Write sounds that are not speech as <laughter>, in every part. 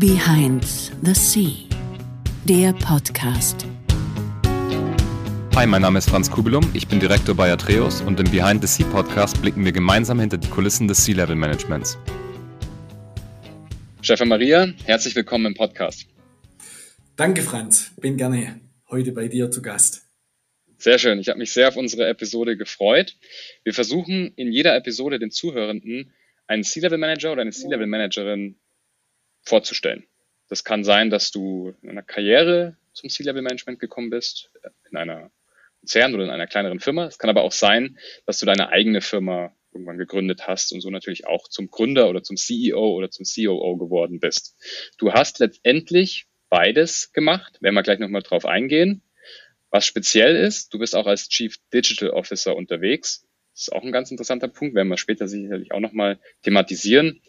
Behind the Sea, der Podcast. Hi, mein Name ist Franz Kubelum, ich bin Direktor bei Atreus und im Behind the Sea Podcast blicken wir gemeinsam hinter die Kulissen des Sea-Level Managements. Stefan Maria, herzlich willkommen im Podcast. Danke, Franz. Bin gerne heute bei dir zu Gast. Sehr schön. Ich habe mich sehr auf unsere Episode gefreut. Wir versuchen in jeder Episode den Zuhörenden einen C-Level-Manager oder eine C-Level-Managerin vorzustellen. Das kann sein, dass du in einer Karriere zum C-Level-Management gekommen bist, in einer Konzern oder in einer kleineren Firma. Es kann aber auch sein, dass du deine eigene Firma irgendwann gegründet hast und so natürlich auch zum Gründer oder zum CEO oder zum COO geworden bist. Du hast letztendlich beides gemacht, werden wir gleich nochmal drauf eingehen. Was speziell ist, du bist auch als Chief Digital Officer unterwegs. Das ist auch ein ganz interessanter Punkt, werden wir später sicherlich auch nochmal thematisieren.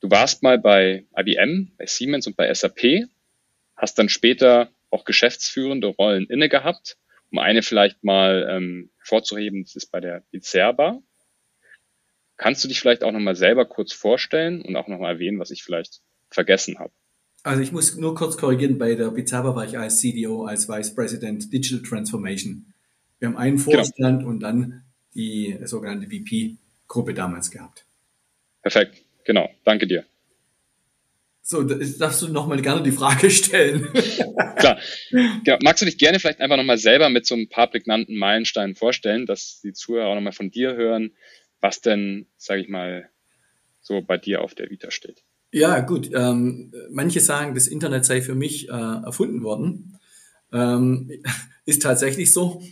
Du warst mal bei IBM, bei Siemens und bei SAP, hast dann später auch geschäftsführende Rollen inne gehabt. Um eine vielleicht mal ähm, vorzuheben, das ist bei der Bizerba. Kannst du dich vielleicht auch nochmal selber kurz vorstellen und auch nochmal erwähnen, was ich vielleicht vergessen habe? Also ich muss nur kurz korrigieren, bei der Bizarra war ich als CDO, als Vice President Digital Transformation. Wir haben einen genau. Vorstand genau. und dann die sogenannte VP-Gruppe damals gehabt. Perfekt, genau, danke dir. So, darfst du nochmal gerne die Frage <laughs> stellen. Klar. Genau. Magst du dich gerne vielleicht einfach nochmal selber mit so ein paar prägnanten Meilensteinen vorstellen, dass die Zuhörer auch nochmal von dir hören, was denn, sage ich mal, so bei dir auf der Vita steht? Ja, gut. Ähm, manche sagen, das Internet sei für mich äh, erfunden worden. Ähm, <laughs> ist tatsächlich so.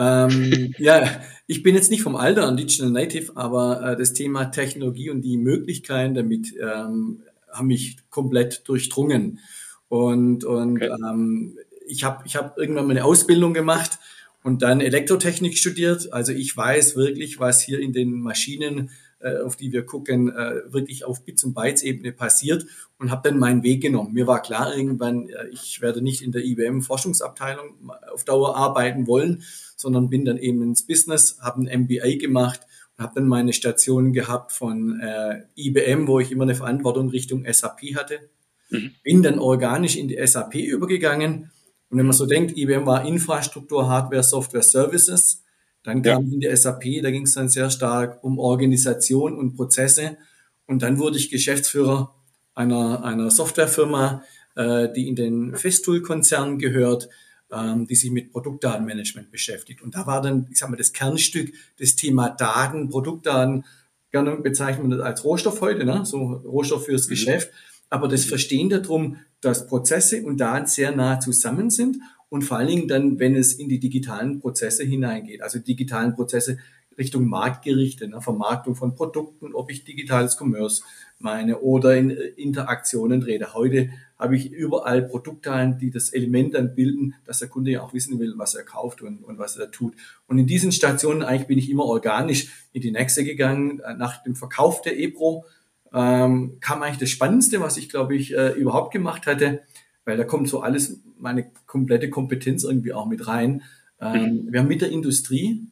Ähm, <laughs> ja, ich bin jetzt nicht vom Alter an Digital Native, aber äh, das Thema Technologie und die Möglichkeiten damit ähm, haben mich komplett durchdrungen. Und, und okay. ähm, ich habe ich hab irgendwann mal eine Ausbildung gemacht und dann Elektrotechnik studiert. Also ich weiß wirklich, was hier in den Maschinen äh, auf die wir gucken, äh, wirklich auf Bits und Bytes Ebene passiert und habe dann meinen Weg genommen. Mir war klar irgendwann, äh, ich werde nicht in der IBM Forschungsabteilung auf Dauer arbeiten wollen, sondern bin dann eben ins Business, habe ein MBA gemacht und habe dann meine Station gehabt von äh, IBM, wo ich immer eine Verantwortung Richtung SAP hatte. Mhm. Bin dann organisch in die SAP übergegangen. Und wenn man so denkt, IBM war Infrastruktur, Hardware, Software, Services. Dann kam ja. in die SAP, da ging es dann sehr stark um Organisation und Prozesse. Und dann wurde ich Geschäftsführer einer, einer Softwarefirma, äh, die in den Festool-Konzern gehört, ähm, die sich mit Produktdatenmanagement beschäftigt. Und da war dann, ich sag mal, das Kernstück das Thema Daten, Produktdaten. Gerne bezeichnet man das als Rohstoff heute, ne? so Rohstoff fürs mhm. Geschäft. Aber das Verstehen darum, dass Prozesse und Daten sehr nah zusammen sind und vor allen Dingen dann, wenn es in die digitalen Prozesse hineingeht, also digitalen Prozesse Richtung Marktgerichte, ne, Vermarktung von Produkten, ob ich digitales Commerce meine oder in äh, Interaktionen rede. Heute habe ich überall Produktdaten, die das Element dann bilden, dass der Kunde ja auch wissen will, was er kauft und, und was er tut. Und in diesen Stationen eigentlich bin ich immer organisch in die nächste gegangen. Äh, nach dem Verkauf der EPRO ähm, kam eigentlich das Spannendste, was ich, glaube ich, äh, überhaupt gemacht hatte weil da kommt so alles, meine komplette Kompetenz irgendwie auch mit rein. Ähm, mhm. Wir haben mit der Industrie,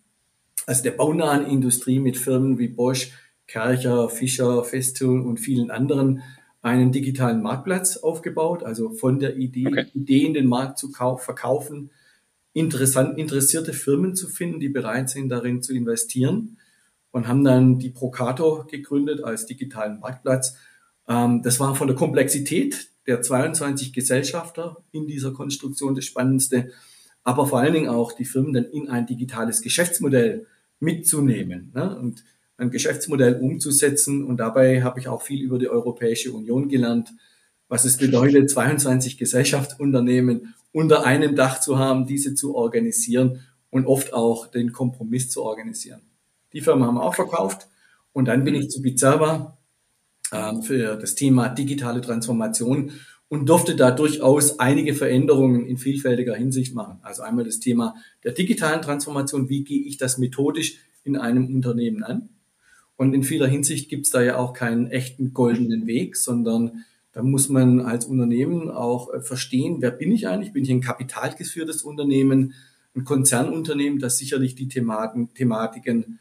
also der baunahen Industrie mit Firmen wie Bosch, Kercher, Fischer, Festool und vielen anderen einen digitalen Marktplatz aufgebaut, also von der Idee, okay. Idee in den Markt zu verkaufen, interessant, interessierte Firmen zu finden, die bereit sind, darin zu investieren und haben dann die Procato gegründet als digitalen Marktplatz. Ähm, das war von der Komplexität der 22 Gesellschafter in dieser Konstruktion das Spannendste, aber vor allen Dingen auch die Firmen dann in ein digitales Geschäftsmodell mitzunehmen ne? und ein Geschäftsmodell umzusetzen. Und dabei habe ich auch viel über die Europäische Union gelernt, was es bedeutet, 22 Gesellschaftsunternehmen unter einem Dach zu haben, diese zu organisieren und oft auch den Kompromiss zu organisieren. Die Firma haben wir auch verkauft und dann bin ich zu Bizarra ähm, für das Thema digitale Transformation und durfte da durchaus einige Veränderungen in vielfältiger Hinsicht machen. Also einmal das Thema der digitalen Transformation, wie gehe ich das methodisch in einem Unternehmen an? Und in vieler Hinsicht gibt es da ja auch keinen echten goldenen Weg, sondern da muss man als Unternehmen auch äh, verstehen, wer bin ich eigentlich? Bin ich ein kapitalgeführtes Unternehmen, ein Konzernunternehmen, das sicherlich die Thematen, Thematiken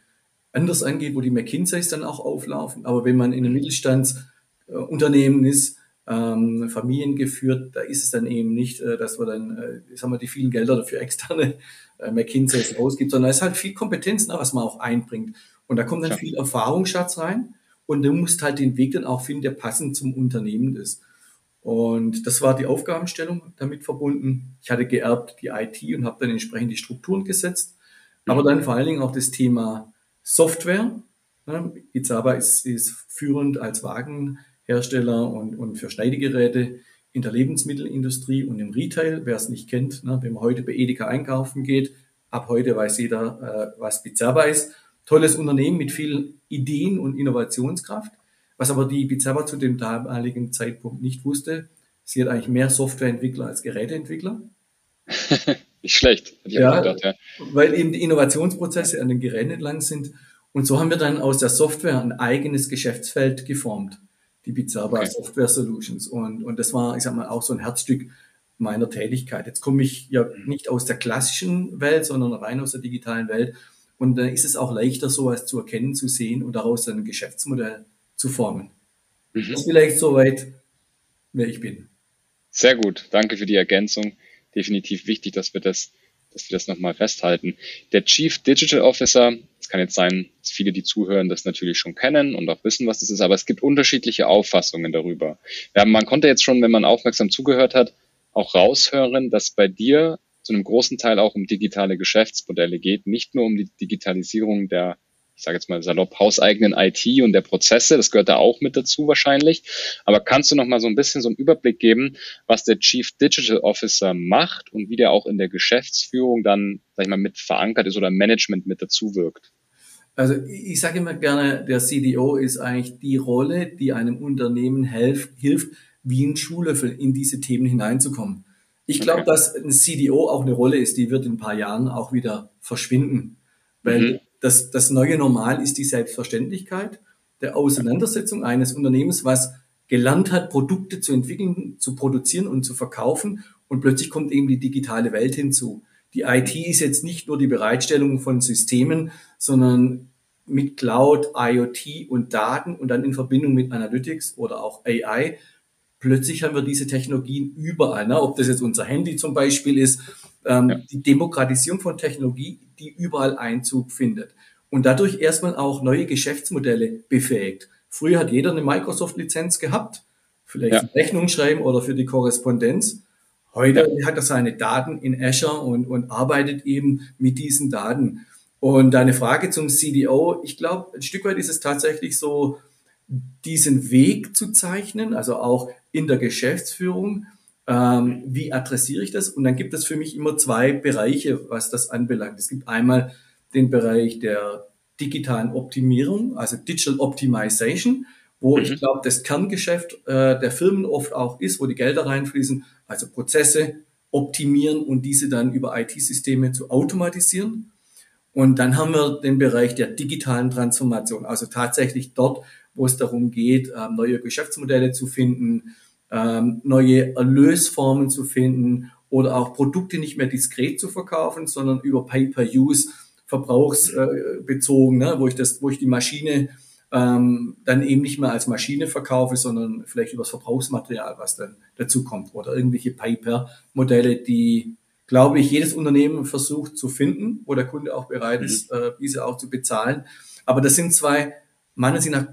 anders angeht, wo die McKinseys dann auch auflaufen. Aber wenn man in einem Mittelstandsunternehmen ist, ähm, familiengeführt, da ist es dann eben nicht, äh, dass wir dann, äh, sagen wir, die vielen Gelder dafür <laughs> externe äh, McKinseys ausgibt, sondern es ist halt viel Kompetenz, ne, was man auch einbringt. Und da kommt dann ja. viel Erfahrungsschatz rein und du musst halt den Weg dann auch finden, der passend zum Unternehmen ist. Und das war die Aufgabenstellung damit verbunden. Ich hatte geerbt die IT und habe dann entsprechend die Strukturen gesetzt. Aber dann vor allen Dingen auch das Thema Software. Izaba ist, ist führend als Wagenhersteller und, und für Schneidegeräte in der Lebensmittelindustrie und im Retail. Wer es nicht kennt, ne, wenn man heute bei Edeka einkaufen geht, ab heute weiß jeder, äh, was Bizarba ist. Tolles Unternehmen mit viel Ideen und Innovationskraft. Was aber die Bizarra zu dem damaligen Zeitpunkt nicht wusste, sie hat eigentlich mehr Softwareentwickler als Geräteentwickler. <laughs> nicht schlecht, ja, gedacht, ja. Weil eben die Innovationsprozesse an den Geräten entlang sind. Und so haben wir dann aus der Software ein eigenes Geschäftsfeld geformt, die Bizarra okay. Software Solutions. Und, und das war, ich sag mal, auch so ein Herzstück meiner Tätigkeit. Jetzt komme ich ja nicht aus der klassischen Welt, sondern rein aus der digitalen Welt. Und dann ist es auch leichter, sowas zu erkennen, zu sehen und daraus dann ein Geschäftsmodell zu formen. Mhm. Das ist vielleicht soweit, wer ich bin. Sehr gut. Danke für die Ergänzung. Definitiv wichtig, dass wir das, dass wir das nochmal festhalten. Der Chief Digital Officer, es kann jetzt sein, dass viele, die zuhören, das natürlich schon kennen und auch wissen, was das ist, aber es gibt unterschiedliche Auffassungen darüber. Ja, man konnte jetzt schon, wenn man aufmerksam zugehört hat, auch raushören, dass bei dir zu einem großen Teil auch um digitale Geschäftsmodelle geht, nicht nur um die Digitalisierung der ich sage jetzt mal salopp, hauseigenen IT und der Prozesse. Das gehört da auch mit dazu wahrscheinlich. Aber kannst du noch mal so ein bisschen so einen Überblick geben, was der Chief Digital Officer macht und wie der auch in der Geschäftsführung dann, sag ich mal, mit verankert ist oder Management mit dazu wirkt? Also ich sage immer gerne, der CDO ist eigentlich die Rolle, die einem Unternehmen helft, hilft, wie ein Schuhlöffel in diese Themen hineinzukommen. Ich glaube, okay. dass ein CDO auch eine Rolle ist, die wird in ein paar Jahren auch wieder verschwinden. Weil mhm das, das neue Normal ist die Selbstverständlichkeit der Auseinandersetzung eines Unternehmens, was gelernt hat, Produkte zu entwickeln, zu produzieren und zu verkaufen. Und plötzlich kommt eben die digitale Welt hinzu. Die IT ist jetzt nicht nur die Bereitstellung von Systemen, sondern mit Cloud, IoT und Daten und dann in Verbindung mit Analytics oder auch AI. Plötzlich haben wir diese Technologien überall. Ne? Ob das jetzt unser Handy zum Beispiel ist, ähm, ja. die Demokratisierung von Technologie die überall Einzug findet und dadurch erstmal auch neue Geschäftsmodelle befähigt. Früher hat jeder eine Microsoft-Lizenz gehabt, vielleicht ja. Rechnung schreiben oder für die Korrespondenz. Heute ja. hat er seine Daten in Azure und, und arbeitet eben mit diesen Daten. Und deine Frage zum CDO, ich glaube, ein Stück weit ist es tatsächlich so, diesen Weg zu zeichnen, also auch in der Geschäftsführung, ähm, wie adressiere ich das? Und dann gibt es für mich immer zwei Bereiche, was das anbelangt. Es gibt einmal den Bereich der digitalen Optimierung, also Digital Optimization, wo mhm. ich glaube, das Kerngeschäft äh, der Firmen oft auch ist, wo die Gelder reinfließen, also Prozesse optimieren und diese dann über IT-Systeme zu automatisieren. Und dann haben wir den Bereich der digitalen Transformation, also tatsächlich dort, wo es darum geht, äh, neue Geschäftsmodelle zu finden, ähm, neue Erlösformen zu finden oder auch Produkte nicht mehr diskret zu verkaufen, sondern über Pay-per-Use verbrauchsbezogen, ne, wo ich das, wo ich die Maschine ähm, dann eben nicht mehr als Maschine verkaufe, sondern vielleicht über das Verbrauchsmaterial, was dann dazu kommt oder irgendwelche Pay-per-Modelle, die glaube ich, jedes Unternehmen versucht zu finden, wo der Kunde auch bereit ist, mhm. äh, diese auch zu bezahlen. Aber das sind zwei, meiner Ansicht nach,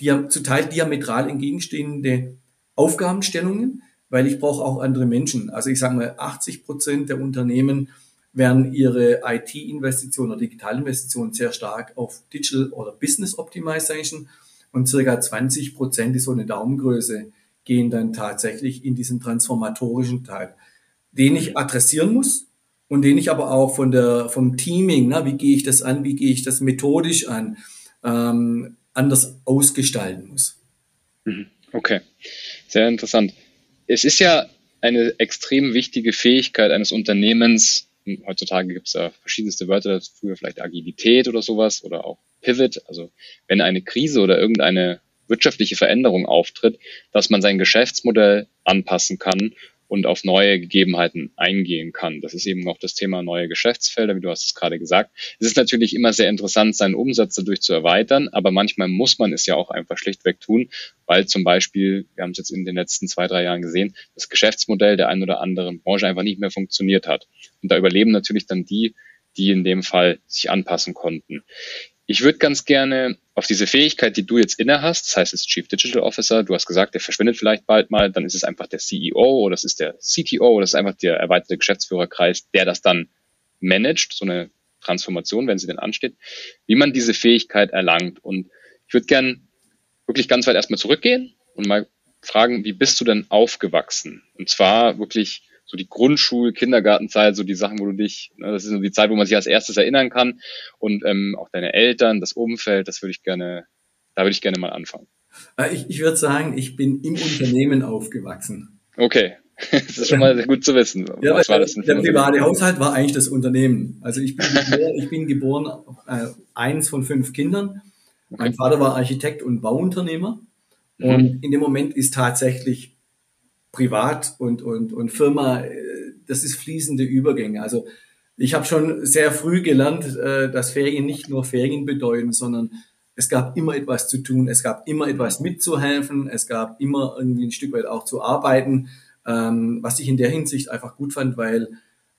die, zu Teil diametral entgegenstehende Aufgabenstellungen, weil ich brauche auch andere Menschen. Also ich sage mal, 80 Prozent der Unternehmen werden ihre IT-Investitionen oder Digitalinvestitionen sehr stark auf Digital oder Business Optimization und circa 20 Prozent ist so eine Daumengröße gehen dann tatsächlich in diesen transformatorischen Teil, den ich adressieren muss und den ich aber auch von der vom Teaming, na, wie gehe ich das an, wie gehe ich das methodisch an, ähm, anders ausgestalten muss. Mhm. Okay. Sehr interessant. Es ist ja eine extrem wichtige Fähigkeit eines Unternehmens. Heutzutage gibt es ja verschiedenste Wörter, früher vielleicht Agilität oder sowas oder auch Pivot. Also wenn eine Krise oder irgendeine wirtschaftliche Veränderung auftritt, dass man sein Geschäftsmodell anpassen kann und auf neue Gegebenheiten eingehen kann. Das ist eben auch das Thema neue Geschäftsfelder, wie du hast es gerade gesagt. Es ist natürlich immer sehr interessant, seinen Umsatz dadurch zu erweitern, aber manchmal muss man es ja auch einfach schlichtweg tun, weil zum Beispiel, wir haben es jetzt in den letzten zwei, drei Jahren gesehen, das Geschäftsmodell der einen oder anderen Branche einfach nicht mehr funktioniert hat. Und da überleben natürlich dann die, die in dem Fall sich anpassen konnten. Ich würde ganz gerne auf diese Fähigkeit, die du jetzt inne hast, das heißt, es ist Chief Digital Officer, du hast gesagt, der verschwindet vielleicht bald mal, dann ist es einfach der CEO oder es ist der CTO oder es ist einfach der erweiterte Geschäftsführerkreis, der das dann managt, so eine Transformation, wenn sie denn ansteht, wie man diese Fähigkeit erlangt. Und ich würde gern wirklich ganz weit erstmal zurückgehen und mal fragen, wie bist du denn aufgewachsen? Und zwar wirklich so die Grundschul-, Kindergartenzeit, so die Sachen, wo du dich, ne, das ist so die Zeit, wo man sich als erstes erinnern kann und ähm, auch deine Eltern, das Umfeld, das würde ich gerne, da würde ich gerne mal anfangen. Äh, ich, ich würde sagen, ich bin im Unternehmen aufgewachsen. Okay, <laughs> das ist schon mal gut zu wissen. <laughs> Ja, Was war das denn der private Haushalt war eigentlich das Unternehmen. Also ich bin geboren, ich bin geboren äh, eins von fünf Kindern. Mein Vater war Architekt und Bauunternehmer. Mhm. Und in dem Moment ist tatsächlich Privat und, und, und Firma, äh, das ist fließende Übergänge. Also ich habe schon sehr früh gelernt, äh, dass Ferien nicht nur Ferien bedeuten, sondern es gab immer etwas zu tun, es gab immer etwas mitzuhelfen, es gab immer irgendwie ein Stück weit auch zu arbeiten, ähm, was ich in der Hinsicht einfach gut fand, weil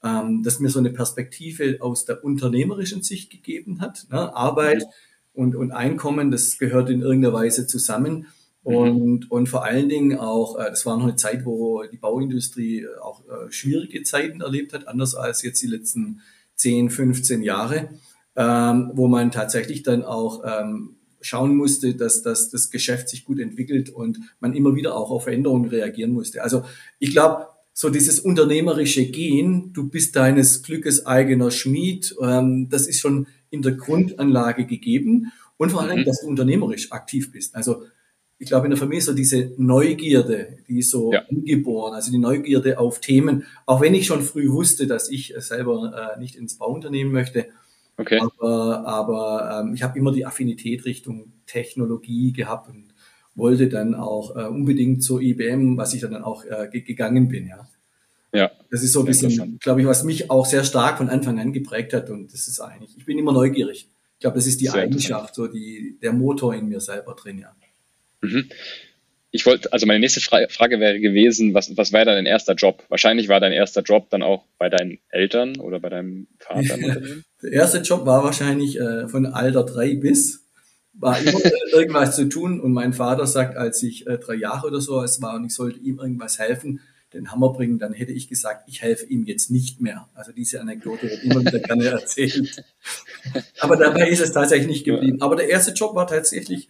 ähm, das mir so eine Perspektive aus der unternehmerischen Sicht gegeben hat. Ne? Arbeit und, und Einkommen, das gehört in irgendeiner Weise zusammen. Mhm. Und, und vor allen Dingen auch, äh, das war noch eine Zeit, wo die Bauindustrie äh, auch äh, schwierige Zeiten erlebt hat, anders als jetzt die letzten 10, 15 Jahre, ähm, wo man tatsächlich dann auch ähm, schauen musste, dass, dass das Geschäft sich gut entwickelt und man immer wieder auch auf Veränderungen reagieren musste. Also ich glaube, so dieses unternehmerische Gehen, du bist deines Glückes eigener Schmied, ähm, das ist schon in der Grundanlage gegeben und vor allem, mhm. dass du unternehmerisch aktiv bist. Also ich glaube, in der Familie so diese Neugierde, die ist so ja. angeboren, also die Neugierde auf Themen, auch wenn ich schon früh wusste, dass ich selber äh, nicht ins Bauunternehmen möchte. Okay. Aber, aber ähm, ich habe immer die Affinität Richtung Technologie gehabt und wollte dann auch äh, unbedingt zur IBM, was ich dann auch äh, gegangen bin, ja. Ja. Das ist so ein bisschen, glaube ich, was mich auch sehr stark von Anfang an geprägt hat und das ist eigentlich, ich bin immer neugierig. Ich glaube, das ist die sehr Eigenschaft, so die, der Motor in mir selber drin, ja. Mhm. Ich wollte, also meine nächste Frage wäre gewesen, was, was wäre dein erster Job? Wahrscheinlich war dein erster Job dann auch bei deinen Eltern oder bei deinem Vater im <laughs> Unternehmen? Der erste Job war wahrscheinlich äh, von Alter drei bis, war immer <laughs> irgendwas zu tun und mein Vater sagt, als ich äh, drei Jahre oder so es war und ich sollte ihm irgendwas helfen, den Hammer bringen, dann hätte ich gesagt, ich helfe ihm jetzt nicht mehr. Also diese Anekdote wird immer wieder gerne erzählt. <laughs> Aber dabei ist es tatsächlich nicht geblieben. Aber der erste Job war tatsächlich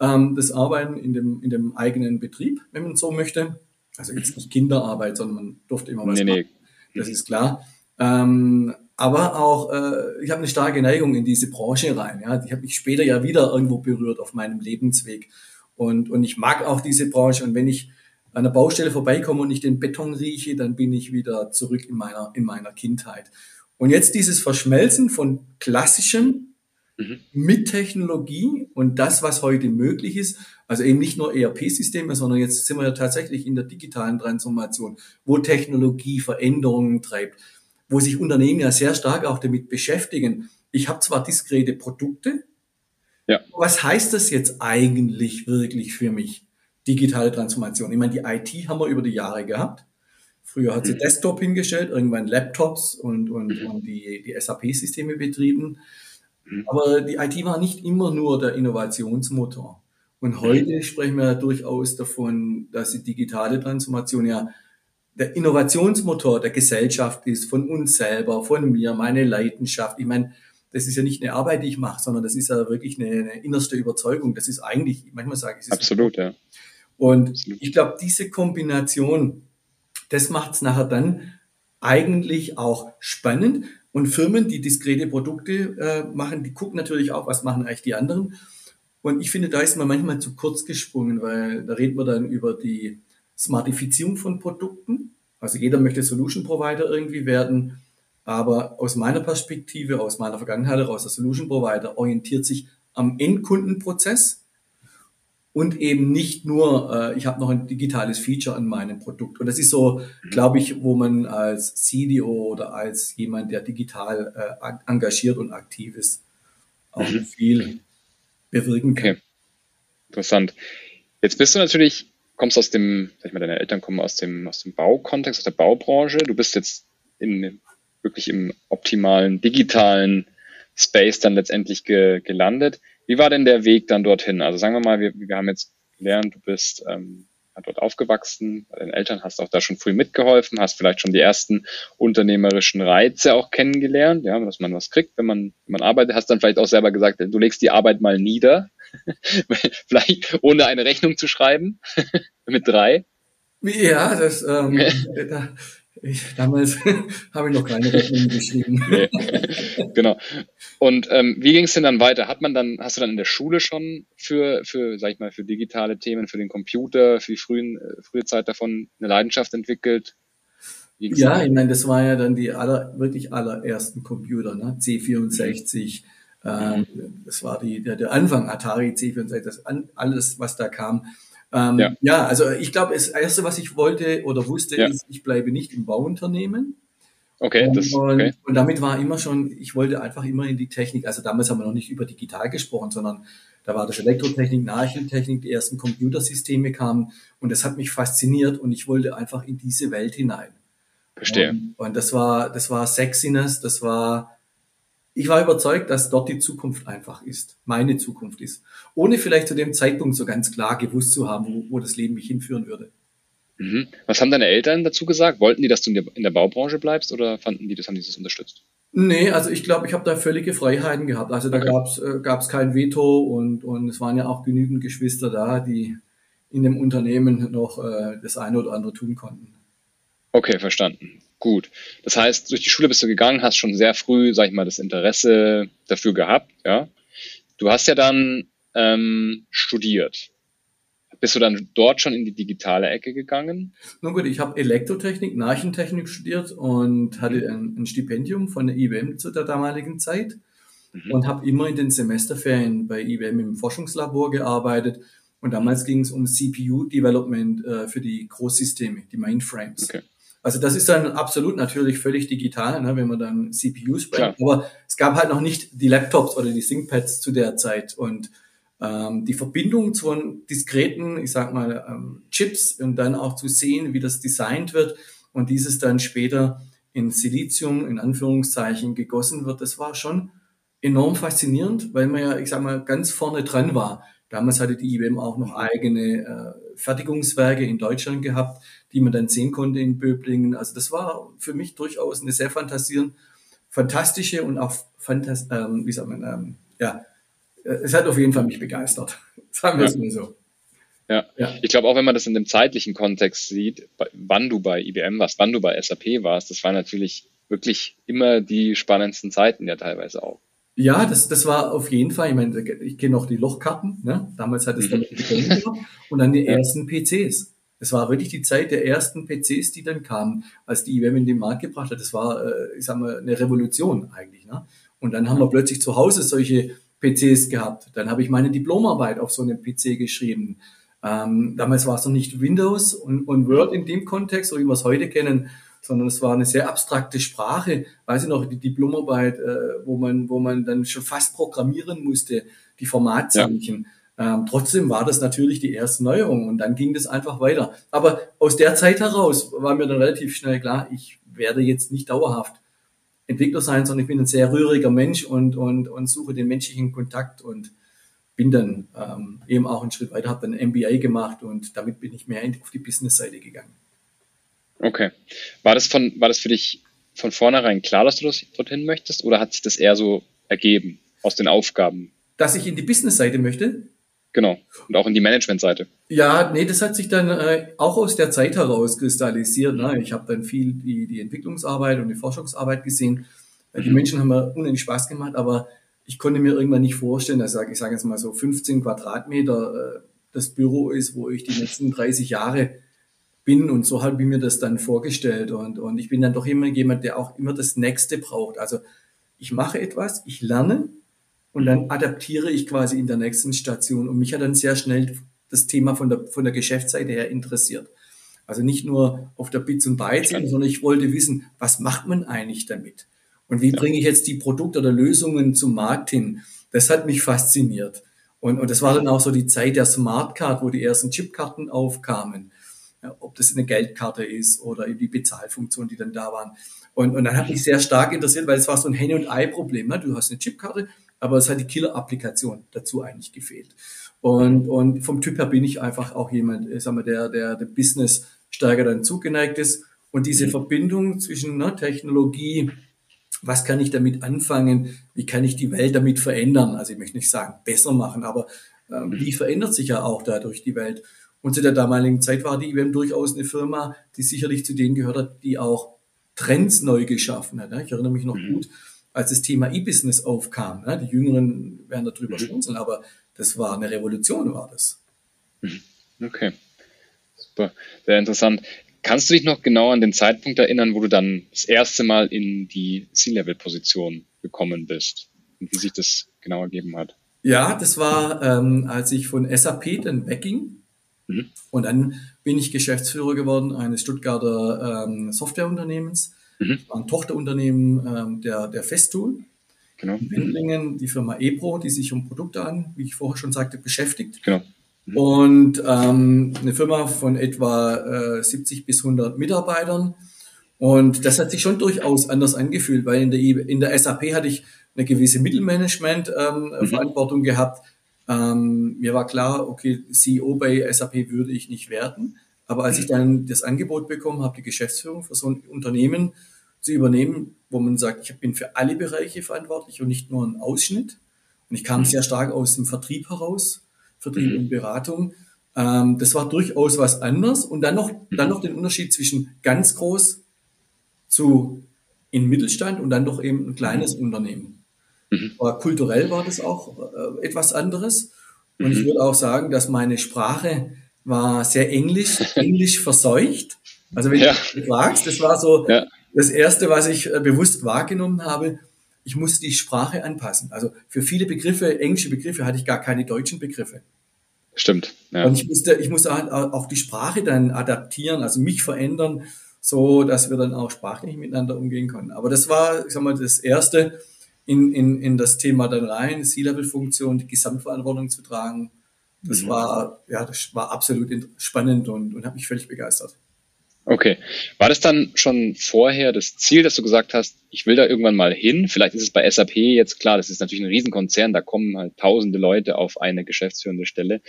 ähm, das Arbeiten in dem, in dem eigenen Betrieb, wenn man so möchte. Also jetzt nicht Kinderarbeit, sondern man durfte immer was nee, machen. Nee. Das ist klar. Ähm, aber auch, äh, ich habe eine starke Neigung in diese Branche rein. Ja, die habe mich später ja wieder irgendwo berührt auf meinem Lebensweg. Und, und ich mag auch diese Branche. Und wenn ich an der Baustelle vorbeikomme und ich den Beton rieche, dann bin ich wieder zurück in meiner, in meiner Kindheit. Und jetzt dieses Verschmelzen von klassischem mhm. mit Technologie und das, was heute möglich ist, also eben nicht nur ERP-Systeme, sondern jetzt sind wir ja tatsächlich in der digitalen Transformation, wo Technologie Veränderungen treibt, wo sich Unternehmen ja sehr stark auch damit beschäftigen. Ich habe zwar diskrete Produkte, ja. was heißt das jetzt eigentlich wirklich für mich? Digitale Transformation. Ich meine, die IT haben wir über die Jahre gehabt. Früher hat sie mhm. Desktop hingestellt, irgendwann Laptops und, und, mhm. und die, die SAP-Systeme betrieben. Mhm. Aber die IT war nicht immer nur der Innovationsmotor. Und heute sprechen wir durchaus davon, dass die digitale Transformation ja der Innovationsmotor der Gesellschaft ist, von uns selber, von mir, meine Leidenschaft. Ich meine, das ist ja nicht eine Arbeit, die ich mache, sondern das ist ja wirklich eine, eine innerste Überzeugung. Das ist eigentlich, manchmal sage ich es. Absolut, ja. Und Absolut. ich glaube, diese Kombination, das macht es nachher dann eigentlich auch spannend. Und Firmen, die diskrete Produkte äh, machen, die gucken natürlich auch, was machen eigentlich die anderen. Und ich finde, da ist man manchmal zu kurz gesprungen, weil da reden wir dann über die Smartifizierung von Produkten. Also jeder möchte Solution Provider irgendwie werden. Aber aus meiner Perspektive, aus meiner Vergangenheit heraus, der Solution Provider orientiert sich am Endkundenprozess und eben nicht nur, äh, ich habe noch ein digitales Feature an meinem Produkt. Und das ist so, glaube ich, wo man als CDO oder als jemand, der digital äh, engagiert und aktiv ist, auch mhm. viel bewirken kann. Okay. Interessant. Jetzt bist du natürlich, kommst aus dem, sag ich mal, deine Eltern kommen aus dem, aus dem Baukontext, aus der Baubranche. Du bist jetzt in, wirklich im optimalen digitalen Space dann letztendlich ge, gelandet. Wie war denn der Weg dann dorthin? Also sagen wir mal, wir, wir haben jetzt gelernt, du bist ähm, dort aufgewachsen, bei deinen Eltern hast auch da schon früh mitgeholfen, hast vielleicht schon die ersten unternehmerischen Reize auch kennengelernt, ja, dass man was kriegt, wenn man, wenn man arbeitet, hast dann vielleicht auch selber gesagt, du legst die Arbeit mal nieder, <laughs> vielleicht ohne eine Rechnung zu schreiben, <laughs> mit drei. Ja, das, ähm, <laughs> da, ich, damals <laughs> habe ich noch keine Rechnung geschrieben. Nee. genau. Und ähm, wie ging es denn dann weiter? Hat man dann, hast du dann in der Schule schon für, für, sag ich mal, für digitale Themen, für den Computer, für die frühen, äh, frühe Zeit davon eine Leidenschaft entwickelt? Ja, ich meine, das war ja dann die aller, wirklich allerersten Computer, ne? C64. Ähm, das war die, der, der Anfang Atari C64, das an, alles, was da kam. Ähm, ja. ja. also ich glaube, das Erste, was ich wollte oder wusste, ja. ist, ich bleibe nicht im Bauunternehmen. Okay, das, okay. Und, und damit war immer schon, ich wollte einfach immer in die Technik. Also damals haben wir noch nicht über digital gesprochen, sondern da war das Elektrotechnik, Nachrichtentechnik, die ersten Computersysteme kamen und das hat mich fasziniert und ich wollte einfach in diese Welt hinein. Verstehe. Und, und das war, das war Sexiness, das war ich war überzeugt, dass dort die Zukunft einfach ist, meine Zukunft ist, ohne vielleicht zu dem Zeitpunkt so ganz klar gewusst zu haben, wo, wo das Leben mich hinführen würde. Mhm. Was haben deine Eltern dazu gesagt? Wollten die, dass du in der, in der Baubranche bleibst oder fanden die das, haben die das unterstützt? Nee, also ich glaube, ich habe da völlige Freiheiten gehabt. Also da okay. gab's äh, gab's kein Veto und, und es waren ja auch genügend Geschwister da, die in dem Unternehmen noch äh, das eine oder andere tun konnten. Okay, verstanden. Gut. Das heißt, durch die Schule bist du gegangen, hast schon sehr früh, sag ich mal, das Interesse dafür gehabt, ja. Du hast ja dann ähm, studiert. Bist du dann dort schon in die digitale Ecke gegangen? Nun gut, ich habe Elektrotechnik, Nachrichtentechnik studiert und hatte ein, ein, Stipendium von der IBM zu der damaligen Zeit mhm. und habe immer in den Semesterferien bei IBM im Forschungslabor gearbeitet. Und damals ging es um CPU-Development äh, für die Großsysteme, die Mainframes. Okay. Also das ist dann absolut natürlich völlig digital, ne, wenn man dann CPUs bringt. Aber es gab halt noch nicht die Laptops oder die ThinkPads zu der Zeit. Und ähm, die Verbindung zu diskreten, ich sag mal, ähm, Chips und dann auch zu sehen, wie das designt wird und dieses dann später in Silizium, in Anführungszeichen, gegossen wird, das war schon enorm faszinierend, weil man ja, ich sag mal, ganz vorne dran war. Damals hatte die IBM auch noch eigene äh, Fertigungswerke in Deutschland gehabt, die man dann sehen konnte in Böblingen. Also das war für mich durchaus eine sehr fantasieren, fantastische und auch fantas ähm, wie sagt man, ähm, ja, es hat auf jeden Fall mich begeistert. <laughs> Sagen wir es mal so. Ja. ja. ich glaube auch, wenn man das in dem zeitlichen Kontext sieht, wann du bei IBM warst, wann du bei SAP warst, das waren natürlich wirklich immer die spannendsten Zeiten ja teilweise auch. Ja, das, das war auf jeden Fall, ich meine, ich kenne noch die Lochkarten, ne? damals hat es damit begonnen und dann die ersten PCs. Es war wirklich die Zeit der ersten PCs, die dann kamen, als die IBM in den Markt gebracht hat. Das war, äh, ich sag mal, eine Revolution eigentlich. Ne? Und dann haben wir plötzlich zu Hause solche PCs gehabt. Dann habe ich meine Diplomarbeit auf so einem PC geschrieben. Ähm, damals war es noch nicht Windows und, und Word in dem Kontext, so wie wir es heute kennen, sondern es war eine sehr abstrakte Sprache. Weiß ich noch, die Diplomarbeit, äh, wo man, wo man dann schon fast programmieren musste, die Formatzeichen. Ja. Ähm, trotzdem war das natürlich die erste Neuerung und dann ging das einfach weiter. Aber aus der Zeit heraus war mir dann relativ schnell klar, ich werde jetzt nicht dauerhaft Entwickler sein, sondern ich bin ein sehr rühriger Mensch und, und, und suche den menschlichen Kontakt und bin dann ähm, eben auch einen Schritt weiter, habe dann MBA gemacht und damit bin ich mehr auf die Business-Seite gegangen. Okay. War das, von, war das für dich von vornherein klar, dass du das dorthin möchtest oder hat sich das eher so ergeben aus den Aufgaben? Dass ich in die Business-Seite möchte? Genau. Und auch in die Management-Seite. Ja, nee, das hat sich dann äh, auch aus der Zeit heraus kristallisiert. Ne? Ich habe dann viel die, die Entwicklungsarbeit und die Forschungsarbeit gesehen. Mhm. Die Menschen haben mir unendlich Spaß gemacht, aber ich konnte mir irgendwann nicht vorstellen, dass ich sage jetzt mal so 15 Quadratmeter äh, das Büro ist, wo ich die letzten 30 Jahre bin und so habe ich mir das dann vorgestellt und, und ich bin dann doch immer jemand, der auch immer das Nächste braucht. Also ich mache etwas, ich lerne und dann adaptiere ich quasi in der nächsten Station. Und mich hat dann sehr schnell das Thema von der, von der Geschäftsseite her interessiert. Also nicht nur auf der Bits und Bytes, sondern ich wollte wissen, was macht man eigentlich damit? Und wie ja. bringe ich jetzt die Produkte oder Lösungen zum Markt hin? Das hat mich fasziniert. Und, und das war dann auch so die Zeit der Smartcard, wo die ersten Chipkarten aufkamen. Ja, ob das eine Geldkarte ist oder die Bezahlfunktionen, die dann da waren. Und, und dann hat mich sehr stark interessiert, weil es war so ein Henne- und Ei-Problem. Ne? Du hast eine Chipkarte, aber es hat die Killer-Applikation dazu eigentlich gefehlt. Und, und vom Typ her bin ich einfach auch jemand, äh, sagen wir, der, der, der Business stärker dann zugeneigt ist. Und diese mhm. Verbindung zwischen ne, Technologie, was kann ich damit anfangen, wie kann ich die Welt damit verändern? Also ich möchte nicht sagen besser machen, aber äh, wie verändert sich ja auch dadurch die Welt? Und zu der damaligen Zeit war die IBM durchaus eine Firma, die sicherlich zu denen gehört hat, die auch Trends neu geschaffen hat. Ich erinnere mich noch mhm. gut, als das Thema E-Business aufkam. Die Jüngeren werden darüber mhm. schmunzeln, aber das war eine Revolution, war das. Mhm. Okay, super, sehr interessant. Kannst du dich noch genau an den Zeitpunkt erinnern, wo du dann das erste Mal in die C-Level-Position gekommen bist und wie sich das genau ergeben hat? Ja, das war, ähm, als ich von SAP dann wegging. Mhm. Und dann bin ich Geschäftsführer geworden eines Stuttgarter ähm, Softwareunternehmens. Mhm. Das war ein Tochterunternehmen ähm, der, der Festool. Genau. In Wendlingen, die Firma EPRO, die sich um Produkte an, wie ich vorher schon sagte, beschäftigt. Genau. Mhm. Und ähm, eine Firma von etwa äh, 70 bis 100 Mitarbeitern. Und das hat sich schon durchaus anders angefühlt, weil in der, in der SAP hatte ich eine gewisse Mittelmanagement-Verantwortung ähm, mhm. gehabt ähm, mir war klar, okay, CEO bei SAP würde ich nicht werden. Aber als ich dann das Angebot bekommen habe, die Geschäftsführung für so ein Unternehmen zu übernehmen, wo man sagt, ich bin für alle Bereiche verantwortlich und nicht nur ein Ausschnitt. Und ich kam mhm. sehr stark aus dem Vertrieb heraus, Vertrieb mhm. und Beratung. Ähm, das war durchaus was anderes. Und dann noch, dann noch den Unterschied zwischen ganz groß zu in Mittelstand und dann doch eben ein kleines mhm. Unternehmen. Mhm. Aber kulturell war das auch äh, etwas anderes. Und mhm. ich würde auch sagen, dass meine Sprache war sehr englisch, englisch verseucht. Also wenn ja. du fragst, das war so ja. das Erste, was ich äh, bewusst wahrgenommen habe. Ich musste die Sprache anpassen. Also für viele Begriffe, englische Begriffe, hatte ich gar keine deutschen Begriffe. Stimmt. Ja. Und ich musste, ich musste auch die Sprache dann adaptieren, also mich verändern, so dass wir dann auch sprachlich miteinander umgehen konnten. Aber das war, ich sag mal, das Erste, in, in, in das Thema dann rein, C-Level-Funktion, die Gesamtverantwortung zu tragen. Das mhm. war, ja, das war absolut spannend und, und hat mich völlig begeistert. Okay. War das dann schon vorher das Ziel, dass du gesagt hast, ich will da irgendwann mal hin? Vielleicht ist es bei SAP jetzt klar, das ist natürlich ein Riesenkonzern, da kommen halt tausende Leute auf eine geschäftsführende Stelle,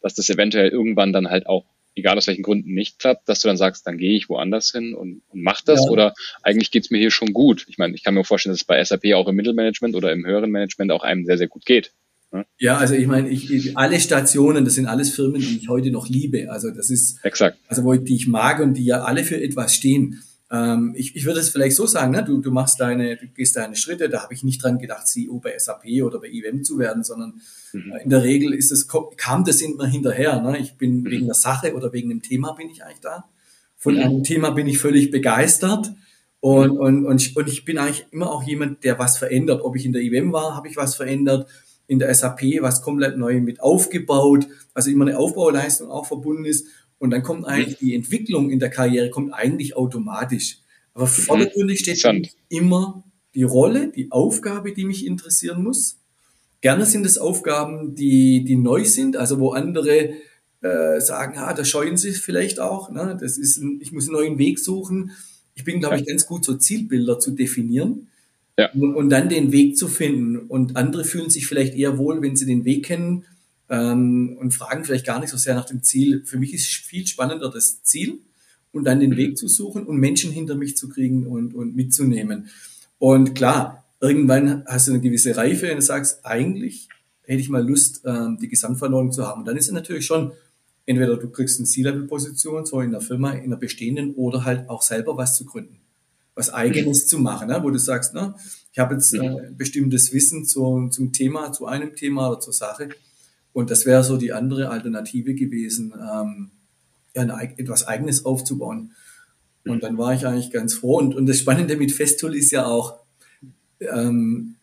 dass das eventuell irgendwann dann halt auch egal aus welchen Gründen nicht klappt, dass du dann sagst, dann gehe ich woanders hin und, und mach das? Ja. Oder eigentlich geht's mir hier schon gut? Ich meine, ich kann mir vorstellen, dass es bei SAP auch im Mittelmanagement oder im höheren Management auch einem sehr, sehr gut geht. Ja, also ich meine, ich, alle Stationen, das sind alles Firmen, die ich heute noch liebe. Also das ist, Exakt. also wo ich, die ich mag und die ja alle für etwas stehen. Ähm, ich, ich würde es vielleicht so sagen, ne? du, du machst deine, du gehst deine Schritte, da habe ich nicht dran gedacht, CEO bei SAP oder bei IBM zu werden, sondern mhm. in der Regel ist es, kam das immer hinterher. Ne? Ich bin mhm. wegen der Sache oder wegen dem Thema bin ich eigentlich da. Von mhm. einem Thema bin ich völlig begeistert. Und, mhm. und, und, ich, und ich bin eigentlich immer auch jemand, der was verändert. Ob ich in der IBM war, habe ich was verändert. In der SAP was komplett neu mit aufgebaut. Also immer eine Aufbauleistung auch verbunden ist. Und dann kommt eigentlich die Entwicklung in der Karriere kommt eigentlich automatisch. Aber mhm. vordergründig steht immer die Rolle, die Aufgabe, die mich interessieren muss. Gerne sind es Aufgaben, die, die neu sind, also wo andere äh, sagen, ah, da scheuen sie vielleicht auch. Ne? Das ist ein, ich muss einen neuen Weg suchen. Ich bin, glaube ich, ganz gut, so Zielbilder zu definieren ja. und, und dann den Weg zu finden. Und andere fühlen sich vielleicht eher wohl, wenn sie den Weg kennen ähm, und fragen vielleicht gar nicht so sehr nach dem Ziel. Für mich ist viel spannender das Ziel und dann den mhm. Weg zu suchen und Menschen hinter mich zu kriegen und, und mitzunehmen. Und klar, irgendwann hast du eine gewisse Reife und sagst, eigentlich hätte ich mal Lust, ähm, die Gesamtverantwortung zu haben. Und dann ist es natürlich schon, entweder du kriegst eine C-Level-Position, so in der Firma, in der bestehenden, oder halt auch selber was zu gründen. Was eigenes mhm. zu machen, ne? wo du sagst, ne, ich habe jetzt mhm. äh, bestimmtes Wissen zu, zum Thema, zu einem Thema oder zur Sache und das wäre so die andere Alternative gewesen, ähm, ja, eine, etwas Eigenes aufzubauen. Und dann war ich eigentlich ganz froh. Und, und das Spannende mit Festool ist ja auch, ähm,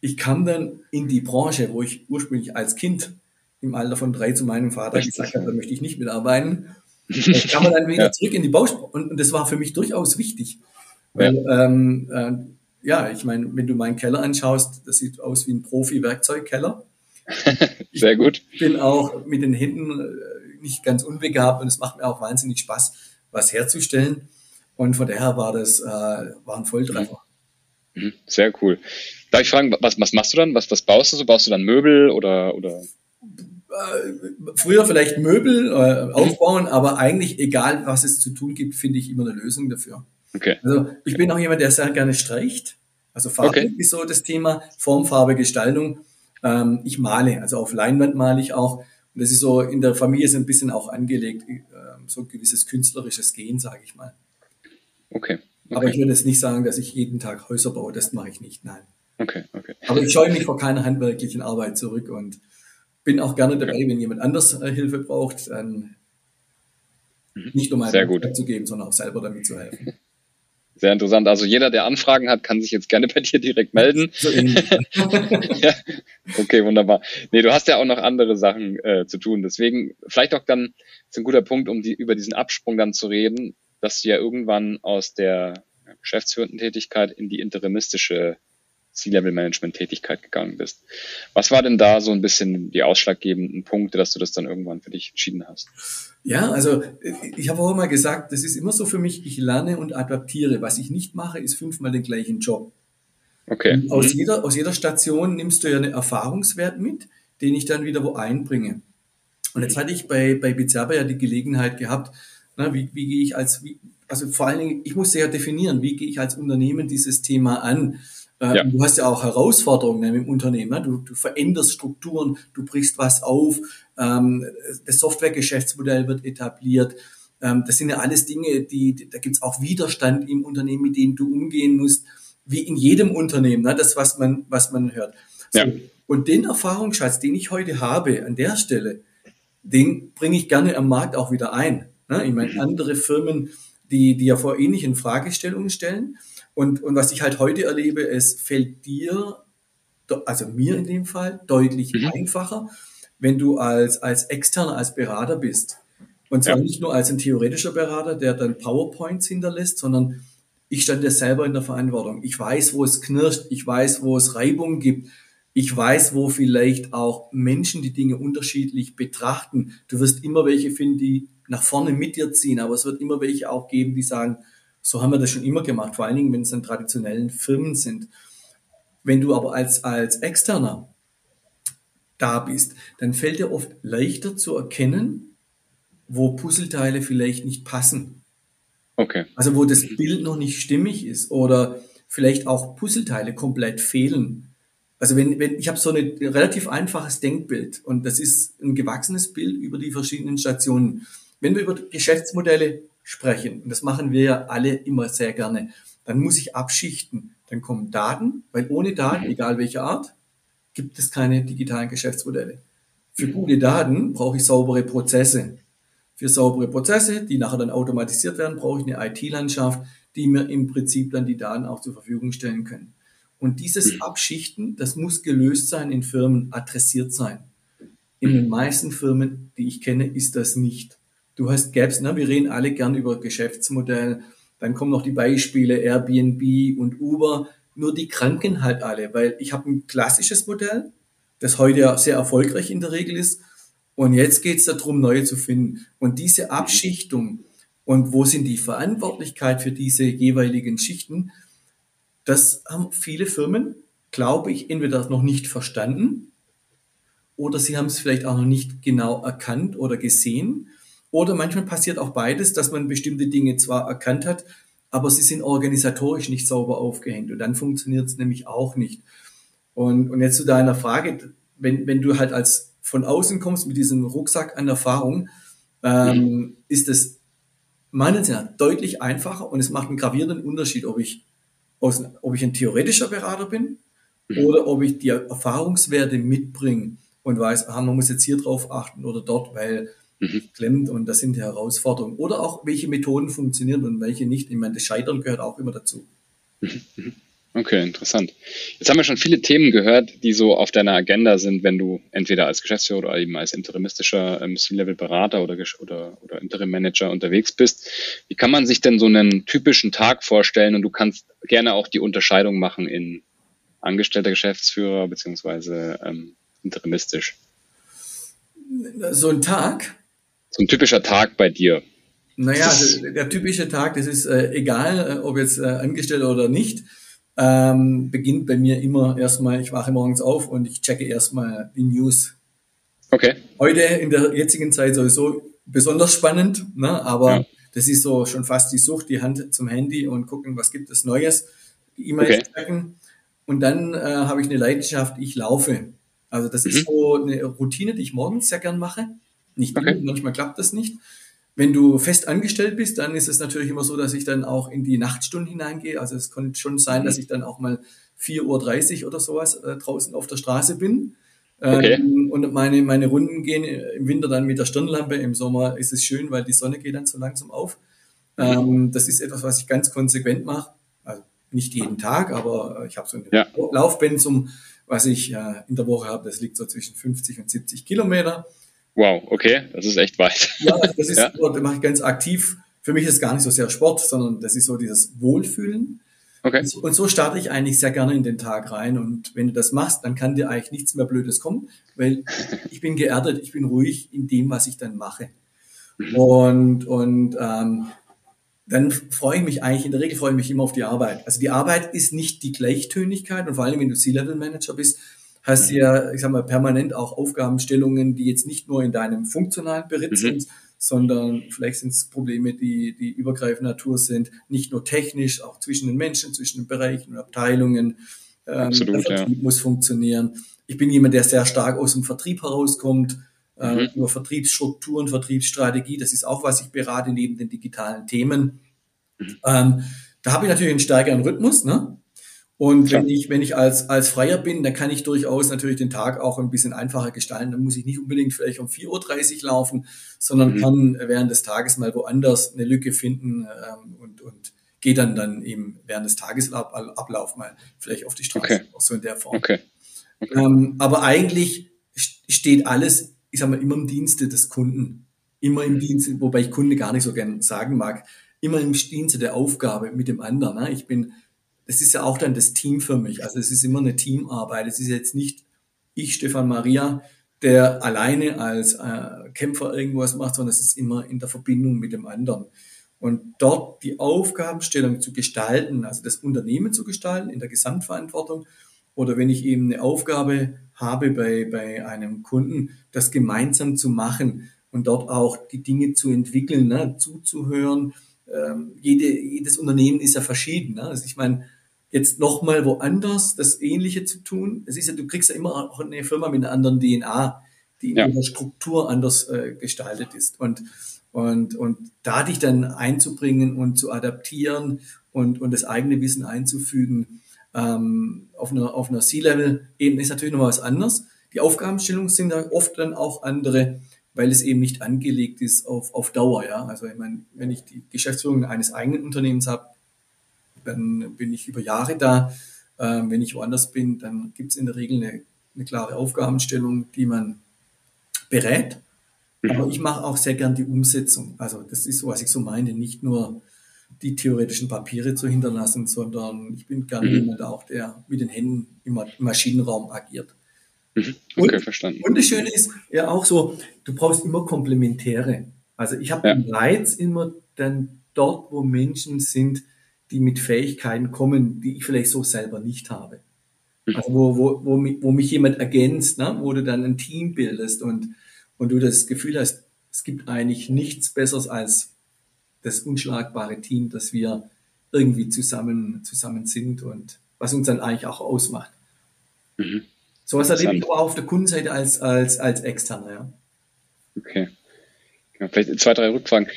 ich kam dann in die Branche, wo ich ursprünglich als Kind im Alter von drei zu meinem Vater Richtig. gesagt habe, da möchte ich nicht mitarbeiten. <laughs> Ich kam dann wieder ja. zurück in die Baustelle und, und, das war für mich durchaus wichtig. Weil, ja, ähm, äh, ja ich meine, wenn du meinen Keller anschaust, das sieht aus wie ein Profi-Werkzeugkeller. <laughs> Sehr gut. Ich bin auch mit den Händen äh, nicht ganz unbegabt und es macht mir auch wahnsinnig Spaß, was herzustellen. Und von daher war das äh, war ein Volltreffer. Mhm. Sehr cool. Darf ich fragen, was, was machst du dann? Was, was baust du so? Baust du dann Möbel oder, oder? Äh, früher vielleicht Möbel äh, aufbauen, aber eigentlich egal, was es zu tun gibt, finde ich immer eine Lösung dafür. Okay. Also ich bin auch jemand, der sehr gerne streicht. Also Farbe okay. ist so das Thema, Formfarbe, Gestaltung. Ähm, ich male, also auf Leinwand male ich auch. Und das ist so in der Familie so ein bisschen auch angelegt, äh, so ein gewisses künstlerisches Gehen, sage ich mal. Okay. okay. Aber ich würde jetzt nicht sagen, dass ich jeden Tag Häuser baue, das mache ich nicht, nein. Okay, okay. Aber ich scheue mich vor keiner handwerklichen Arbeit zurück und bin auch gerne dabei, okay. wenn jemand anders äh, Hilfe braucht, dann mhm. nicht nur mal zu geben, sondern auch selber damit zu helfen. Sehr interessant. Also jeder, der Anfragen hat, kann sich jetzt gerne bei dir direkt melden. <laughs> Ja. Okay, wunderbar. Nee, du hast ja auch noch andere Sachen äh, zu tun. Deswegen vielleicht auch dann ist ein guter Punkt, um die, über diesen Absprung dann zu reden, dass du ja irgendwann aus der geschäftsführenden Tätigkeit in die interimistische C-Level-Management-Tätigkeit gegangen bist. Was war denn da so ein bisschen die ausschlaggebenden Punkte, dass du das dann irgendwann für dich entschieden hast? Ja, also ich habe auch mal gesagt, das ist immer so für mich, ich lerne und adaptiere. Was ich nicht mache, ist fünfmal den gleichen Job. Okay. Aus, mhm. jeder, aus jeder Station nimmst du ja einen Erfahrungswert mit, den ich dann wieder wo einbringe. Und jetzt hatte ich bei, bei Bizerba ja die Gelegenheit gehabt, na, wie, wie gehe ich als, wie, also vor allen Dingen, ich musste ja definieren, wie gehe ich als Unternehmen dieses Thema an. Ähm, ja. Du hast ja auch Herausforderungen im Unternehmen. Du, du veränderst Strukturen, du brichst was auf, ähm, das Softwaregeschäftsmodell wird etabliert. Ähm, das sind ja alles Dinge, die, da gibt's auch Widerstand im Unternehmen, mit denen du umgehen musst, wie in jedem Unternehmen, ne? das, was man, was man hört. So. Ja. Und den Erfahrungsschatz, den ich heute habe an der Stelle, den bringe ich gerne am Markt auch wieder ein. Ne? Ich meine, andere Firmen, die, die ja vor ähnlichen Fragestellungen stellen, und, und was ich halt heute erlebe, es fällt dir, also mir in dem Fall, deutlich mhm. einfacher, wenn du als, als Externer, als Berater bist. Und zwar ja. nicht nur als ein theoretischer Berater, der dann PowerPoints hinterlässt, sondern ich stand ja selber in der Verantwortung. Ich weiß, wo es knirscht, ich weiß, wo es Reibung gibt, ich weiß, wo vielleicht auch Menschen die Dinge unterschiedlich betrachten. Du wirst immer welche finden, die nach vorne mit dir ziehen, aber es wird immer welche auch geben, die sagen, so haben wir das schon immer gemacht, vor allen Dingen, wenn es dann traditionellen Firmen sind. Wenn du aber als, als Externer da bist, dann fällt dir oft leichter zu erkennen, wo Puzzleteile vielleicht nicht passen. Okay. Also wo das Bild noch nicht stimmig ist oder vielleicht auch Puzzleteile komplett fehlen. Also wenn, wenn ich habe so ein relativ einfaches Denkbild und das ist ein gewachsenes Bild über die verschiedenen Stationen. Wenn wir über Geschäftsmodelle sprechen, und das machen wir ja alle immer sehr gerne, dann muss ich abschichten. Dann kommen Daten, weil ohne Daten, egal welche Art, gibt es keine digitalen Geschäftsmodelle. Für gute Daten brauche ich saubere Prozesse. Für saubere Prozesse, die nachher dann automatisiert werden, brauche ich eine IT-Landschaft, die mir im Prinzip dann die Daten auch zur Verfügung stellen können. Und dieses Abschichten, das muss gelöst sein in Firmen, adressiert sein. In den meisten Firmen, die ich kenne, ist das nicht. Du hast Gaps, ne? wir reden alle gern über Geschäftsmodell. Dann kommen noch die Beispiele Airbnb und Uber. Nur die kranken halt alle, weil ich habe ein klassisches Modell, das heute ja sehr erfolgreich in der Regel ist. Und jetzt geht es darum, neue zu finden. Und diese Abschichtung und wo sind die Verantwortlichkeit für diese jeweiligen Schichten, das haben viele Firmen, glaube ich, entweder noch nicht verstanden oder sie haben es vielleicht auch noch nicht genau erkannt oder gesehen oder manchmal passiert auch beides, dass man bestimmte Dinge zwar erkannt hat, aber sie sind organisatorisch nicht sauber aufgehängt. Und dann funktioniert es nämlich auch nicht. Und, und jetzt zu deiner Frage, wenn, wenn du halt als von außen kommst mit diesem Rucksack an Erfahrung, ähm, mhm. ist es meinen Sinne deutlich einfacher und es macht einen gravierenden Unterschied, ob ich, aus, ob ich ein theoretischer Berater bin mhm. oder ob ich die Erfahrungswerte mitbringe und weiß, aha, man muss jetzt hier drauf achten oder dort, weil mhm. klemmt und das sind die Herausforderungen. Oder auch, welche Methoden funktionieren und welche nicht. Ich meine, das Scheitern gehört auch immer dazu. Mhm. Okay, interessant. Jetzt haben wir schon viele Themen gehört, die so auf deiner Agenda sind, wenn du entweder als Geschäftsführer oder eben als interimistischer ähm, C-Level-Berater oder, oder, oder Interim-Manager unterwegs bist. Wie kann man sich denn so einen typischen Tag vorstellen? Und du kannst gerne auch die Unterscheidung machen in angestellter Geschäftsführer beziehungsweise ähm, interimistisch. So ein Tag? So ein typischer Tag bei dir. Naja, also der typische Tag, das ist äh, egal, äh, ob jetzt äh, angestellt oder nicht ähm, beginnt bei mir immer erstmal, ich wache morgens auf und ich checke erstmal die News. Okay. Heute in der jetzigen Zeit sowieso besonders spannend, ne? aber ja. das ist so schon fast die Sucht, die Hand zum Handy und gucken, was gibt es Neues, E-Mails okay. checken. Und dann äh, habe ich eine Leidenschaft, ich laufe. Also das mhm. ist so eine Routine, die ich morgens sehr gern mache. Nicht okay. manchmal klappt das nicht. Wenn du fest angestellt bist, dann ist es natürlich immer so, dass ich dann auch in die Nachtstunden hineingehe. Also es kann schon sein, dass mhm. ich dann auch mal 4.30 Uhr oder sowas äh, draußen auf der Straße bin. Okay. Ähm, und meine, meine Runden gehen im Winter dann mit der Stirnlampe. Im Sommer ist es schön, weil die Sonne geht dann so langsam auf. Mhm. Ähm, das ist etwas, was ich ganz konsequent mache. Also nicht jeden Tag, aber ich habe so ein ja. Laufpensum, was ich äh, in der Woche habe. Das liegt so zwischen 50 und 70 Kilometer. Wow, okay, das ist echt weit. Ja, das <laughs> ist, ja. das mache ich ganz aktiv. Für mich ist es gar nicht so sehr Sport, sondern das ist so dieses Wohlfühlen. Okay. Und so starte ich eigentlich sehr gerne in den Tag rein. Und wenn du das machst, dann kann dir eigentlich nichts mehr Blödes kommen, weil ich bin geerdet, ich bin ruhig in dem, was ich dann mache. Mhm. Und, und ähm, dann freue ich mich eigentlich, in der Regel freue ich mich immer auf die Arbeit. Also die Arbeit ist nicht die Gleichtönigkeit und vor allem, wenn du C-Level-Manager bist, hast mhm. ja, ich sag mal, permanent auch Aufgabenstellungen, die jetzt nicht nur in deinem funktionalen Beritt mhm. sind, sondern vielleicht sind es Probleme, die, die übergreifender Natur sind, nicht nur technisch, auch zwischen den Menschen, zwischen den Bereichen und Abteilungen. Ähm, Absolut, der Vertrieb ja. muss funktionieren. Ich bin jemand, der sehr stark aus dem Vertrieb herauskommt, äh, mhm. über Vertriebsstrukturen, Vertriebsstrategie. Das ist auch, was ich berate neben den digitalen Themen. Mhm. Ähm, da habe ich natürlich einen stärkeren Rhythmus, ne? Und Klar. wenn ich, wenn ich als, als Freier bin, dann kann ich durchaus natürlich den Tag auch ein bisschen einfacher gestalten. Dann muss ich nicht unbedingt vielleicht um 4.30 Uhr laufen, sondern mhm. kann während des Tages mal woanders eine Lücke finden ähm, und, und gehe dann dann eben während des Tagesablauf mal vielleicht auf die Straße, okay. auch so in der Form. Okay. okay. Ähm, aber eigentlich steht alles, ich sag mal, immer im Dienste des Kunden. Immer im Dienste, wobei ich Kunde gar nicht so gern sagen mag, immer im Dienste der Aufgabe mit dem anderen. Ne? Ich bin das ist ja auch dann das Team für mich. Also es ist immer eine Teamarbeit. Es ist jetzt nicht ich, Stefan Maria, der alleine als äh, Kämpfer irgendwas macht, sondern es ist immer in der Verbindung mit dem anderen. Und dort die Aufgabenstellung zu gestalten, also das Unternehmen zu gestalten in der Gesamtverantwortung, oder wenn ich eben eine Aufgabe habe bei, bei einem Kunden, das gemeinsam zu machen und dort auch die Dinge zu entwickeln, ne, zuzuhören. Ähm, jede, jedes Unternehmen ist ja verschieden. Ne? Also ich meine, jetzt nochmal woanders das Ähnliche zu tun. Es ist ja, du kriegst ja immer auch eine Firma mit einer anderen DNA, die ja. in ihrer Struktur anders äh, gestaltet ist. Und, und, und da dich dann einzubringen und zu adaptieren und, und das eigene Wissen einzufügen ähm, auf einer, auf einer C-Level-Ebene ist natürlich nochmal was anderes. Die Aufgabenstellungen sind da oft dann auch andere, weil es eben nicht angelegt ist auf, auf Dauer. Ja? Also ich meine, wenn ich die Geschäftsführung eines eigenen Unternehmens habe, dann bin ich über Jahre da. Ähm, wenn ich woanders bin, dann gibt es in der Regel eine, eine, klare Aufgabenstellung, die man berät. Mhm. Aber ich mache auch sehr gern die Umsetzung. Also das ist so, was ich so meine, nicht nur die theoretischen Papiere zu hinterlassen, sondern ich bin gerne mhm. jemand auch, der mit den Händen im Maschinenraum agiert. Mhm. Okay, und, verstanden. Und das Schöne ist ja auch so, du brauchst immer Komplementäre. Also ich habe ja. den Reiz immer dann dort, wo Menschen sind, die mit Fähigkeiten kommen, die ich vielleicht so selber nicht habe. Mhm. Also wo, wo, wo, mich, wo mich jemand ergänzt, ne? wo du dann ein Team bildest und, und du das Gefühl hast, es gibt eigentlich nichts Besseres als das unschlagbare Team, dass wir irgendwie zusammen, zusammen sind und was uns dann eigentlich auch ausmacht. Mhm. was erlebe ich aber auch auf der Kundenseite als, als, als Externer. Ja. Okay. Ja, vielleicht zwei, drei Rückfragen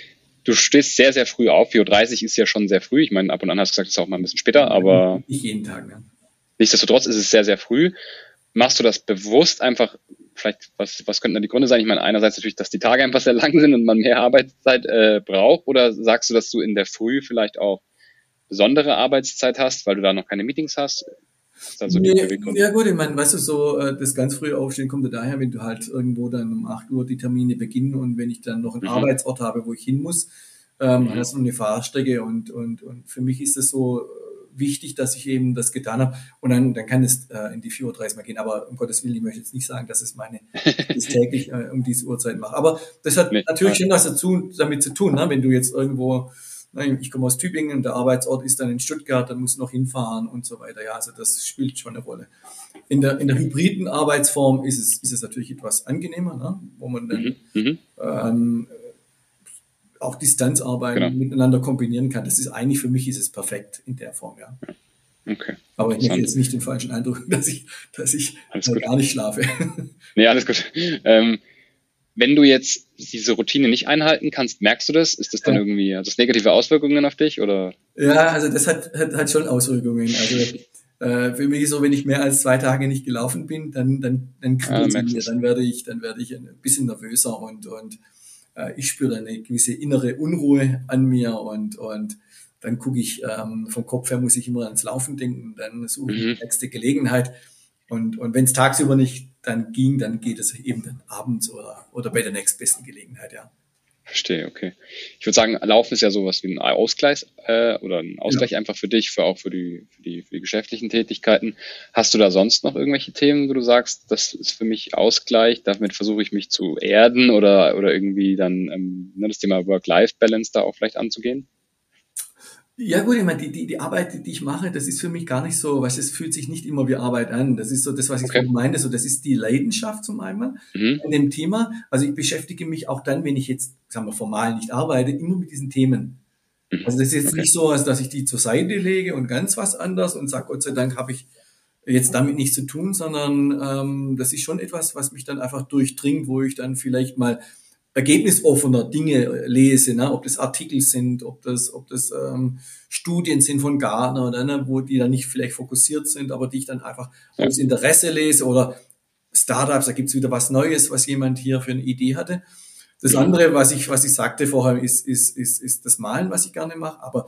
du stehst sehr, sehr früh auf. 4.30 Uhr ist ja schon sehr früh. Ich meine, ab und an hast du gesagt, es ist auch mal ein bisschen später, aber. Nicht jeden Tag, ne? Nichtsdestotrotz ist es sehr, sehr früh. Machst du das bewusst einfach, vielleicht, was, was könnten da die Gründe sein? Ich meine, einerseits natürlich, dass die Tage einfach sehr lang sind und man mehr Arbeitszeit äh, braucht, oder sagst du, dass du in der Früh vielleicht auch besondere Arbeitszeit hast, weil du da noch keine Meetings hast? Also nee, ja gut, ich meine, weißt du, so äh, das ganz frühe Aufstehen kommt ja daher, wenn du halt irgendwo dann um 8 Uhr die Termine beginnen und wenn ich dann noch einen mhm. Arbeitsort habe, wo ich hin muss, ähm, mhm. hast du eine Fahrstrecke und, und, und für mich ist es so äh, wichtig, dass ich eben das getan habe und dann, dann kann es äh, in die 4.30 Uhr mal gehen, aber um Gottes Willen, ich möchte jetzt nicht sagen, dass es meine <laughs> das täglich äh, um diese Uhrzeit mache, aber das hat nee, natürlich schon was dazu, damit zu tun, ne? wenn du jetzt irgendwo ich komme aus Tübingen, der Arbeitsort ist dann in Stuttgart, dann muss noch hinfahren und so weiter. Ja, also das spielt schon eine Rolle. In der, in der hybriden Arbeitsform ist es, ist es natürlich etwas angenehmer, ne? wo man dann mhm. mhm. ähm, auch Distanzarbeiten genau. miteinander kombinieren kann. Das ist eigentlich für mich ist es perfekt in der Form, ja. Okay. Aber ich möchte jetzt nicht den falschen Eindruck, <laughs> dass ich, dass ich gar nicht schlafe. Nee, alles gut. <laughs> Ähm, wenn du jetzt diese Routine nicht einhalten kannst, merkst du das? Ist das dann ja. irgendwie, hat das negative Auswirkungen auf dich oder? Ja, also das hat, hat, hat schon Auswirkungen. Also äh, für mich ist so, wenn ich mehr als zwei Tage nicht gelaufen bin, dann dann dann kribbelt ah, mir, dann werde ich dann werde ich ein bisschen nervöser und und äh, ich spüre eine gewisse innere Unruhe an mir und und dann gucke ich ähm, vom Kopf her muss ich immer ans Laufen denken, dann suche ich mhm. die nächste Gelegenheit und und wenn es tagsüber nicht dann ging, dann geht es eben dann abends oder, oder bei der nächstbesten Gelegenheit, ja. Verstehe, okay. Ich würde sagen, Laufen ist ja sowas wie ein Ausgleich äh, oder ein Ausgleich ja. einfach für dich, für auch für die, für die, für die geschäftlichen Tätigkeiten. Hast du da sonst noch irgendwelche Themen, wo du sagst, das ist für mich Ausgleich, damit versuche ich mich zu erden oder, oder irgendwie dann ähm, ne, das Thema Work-Life-Balance da auch vielleicht anzugehen? Ja gut, ich meine, die, die, die Arbeit, die ich mache, das ist für mich gar nicht so, was es fühlt sich nicht immer wie Arbeit an. Das ist so das, was ich okay. meine, so das ist die Leidenschaft zum einen mhm. in dem Thema. Also ich beschäftige mich auch dann, wenn ich jetzt, sagen wir, formal nicht arbeite, immer mit diesen Themen. Mhm. Also das ist jetzt okay. nicht so, als dass ich die zur Seite lege und ganz was anders und sage, Gott sei Dank habe ich jetzt damit nichts zu tun, sondern ähm, das ist schon etwas, was mich dann einfach durchdringt, wo ich dann vielleicht mal ergebnisoffener Dinge lese, ne? ob das Artikel sind, ob das, ob das ähm, Studien sind von Gartner, oder, ne? wo die dann nicht vielleicht fokussiert sind, aber die ich dann einfach ja. aus Interesse lese oder Startups, da gibt's wieder was Neues, was jemand hier für eine Idee hatte. Das ja. andere, was ich, was ich sagte vorher, ist, ist, ist, ist das Malen, was ich gerne mache, aber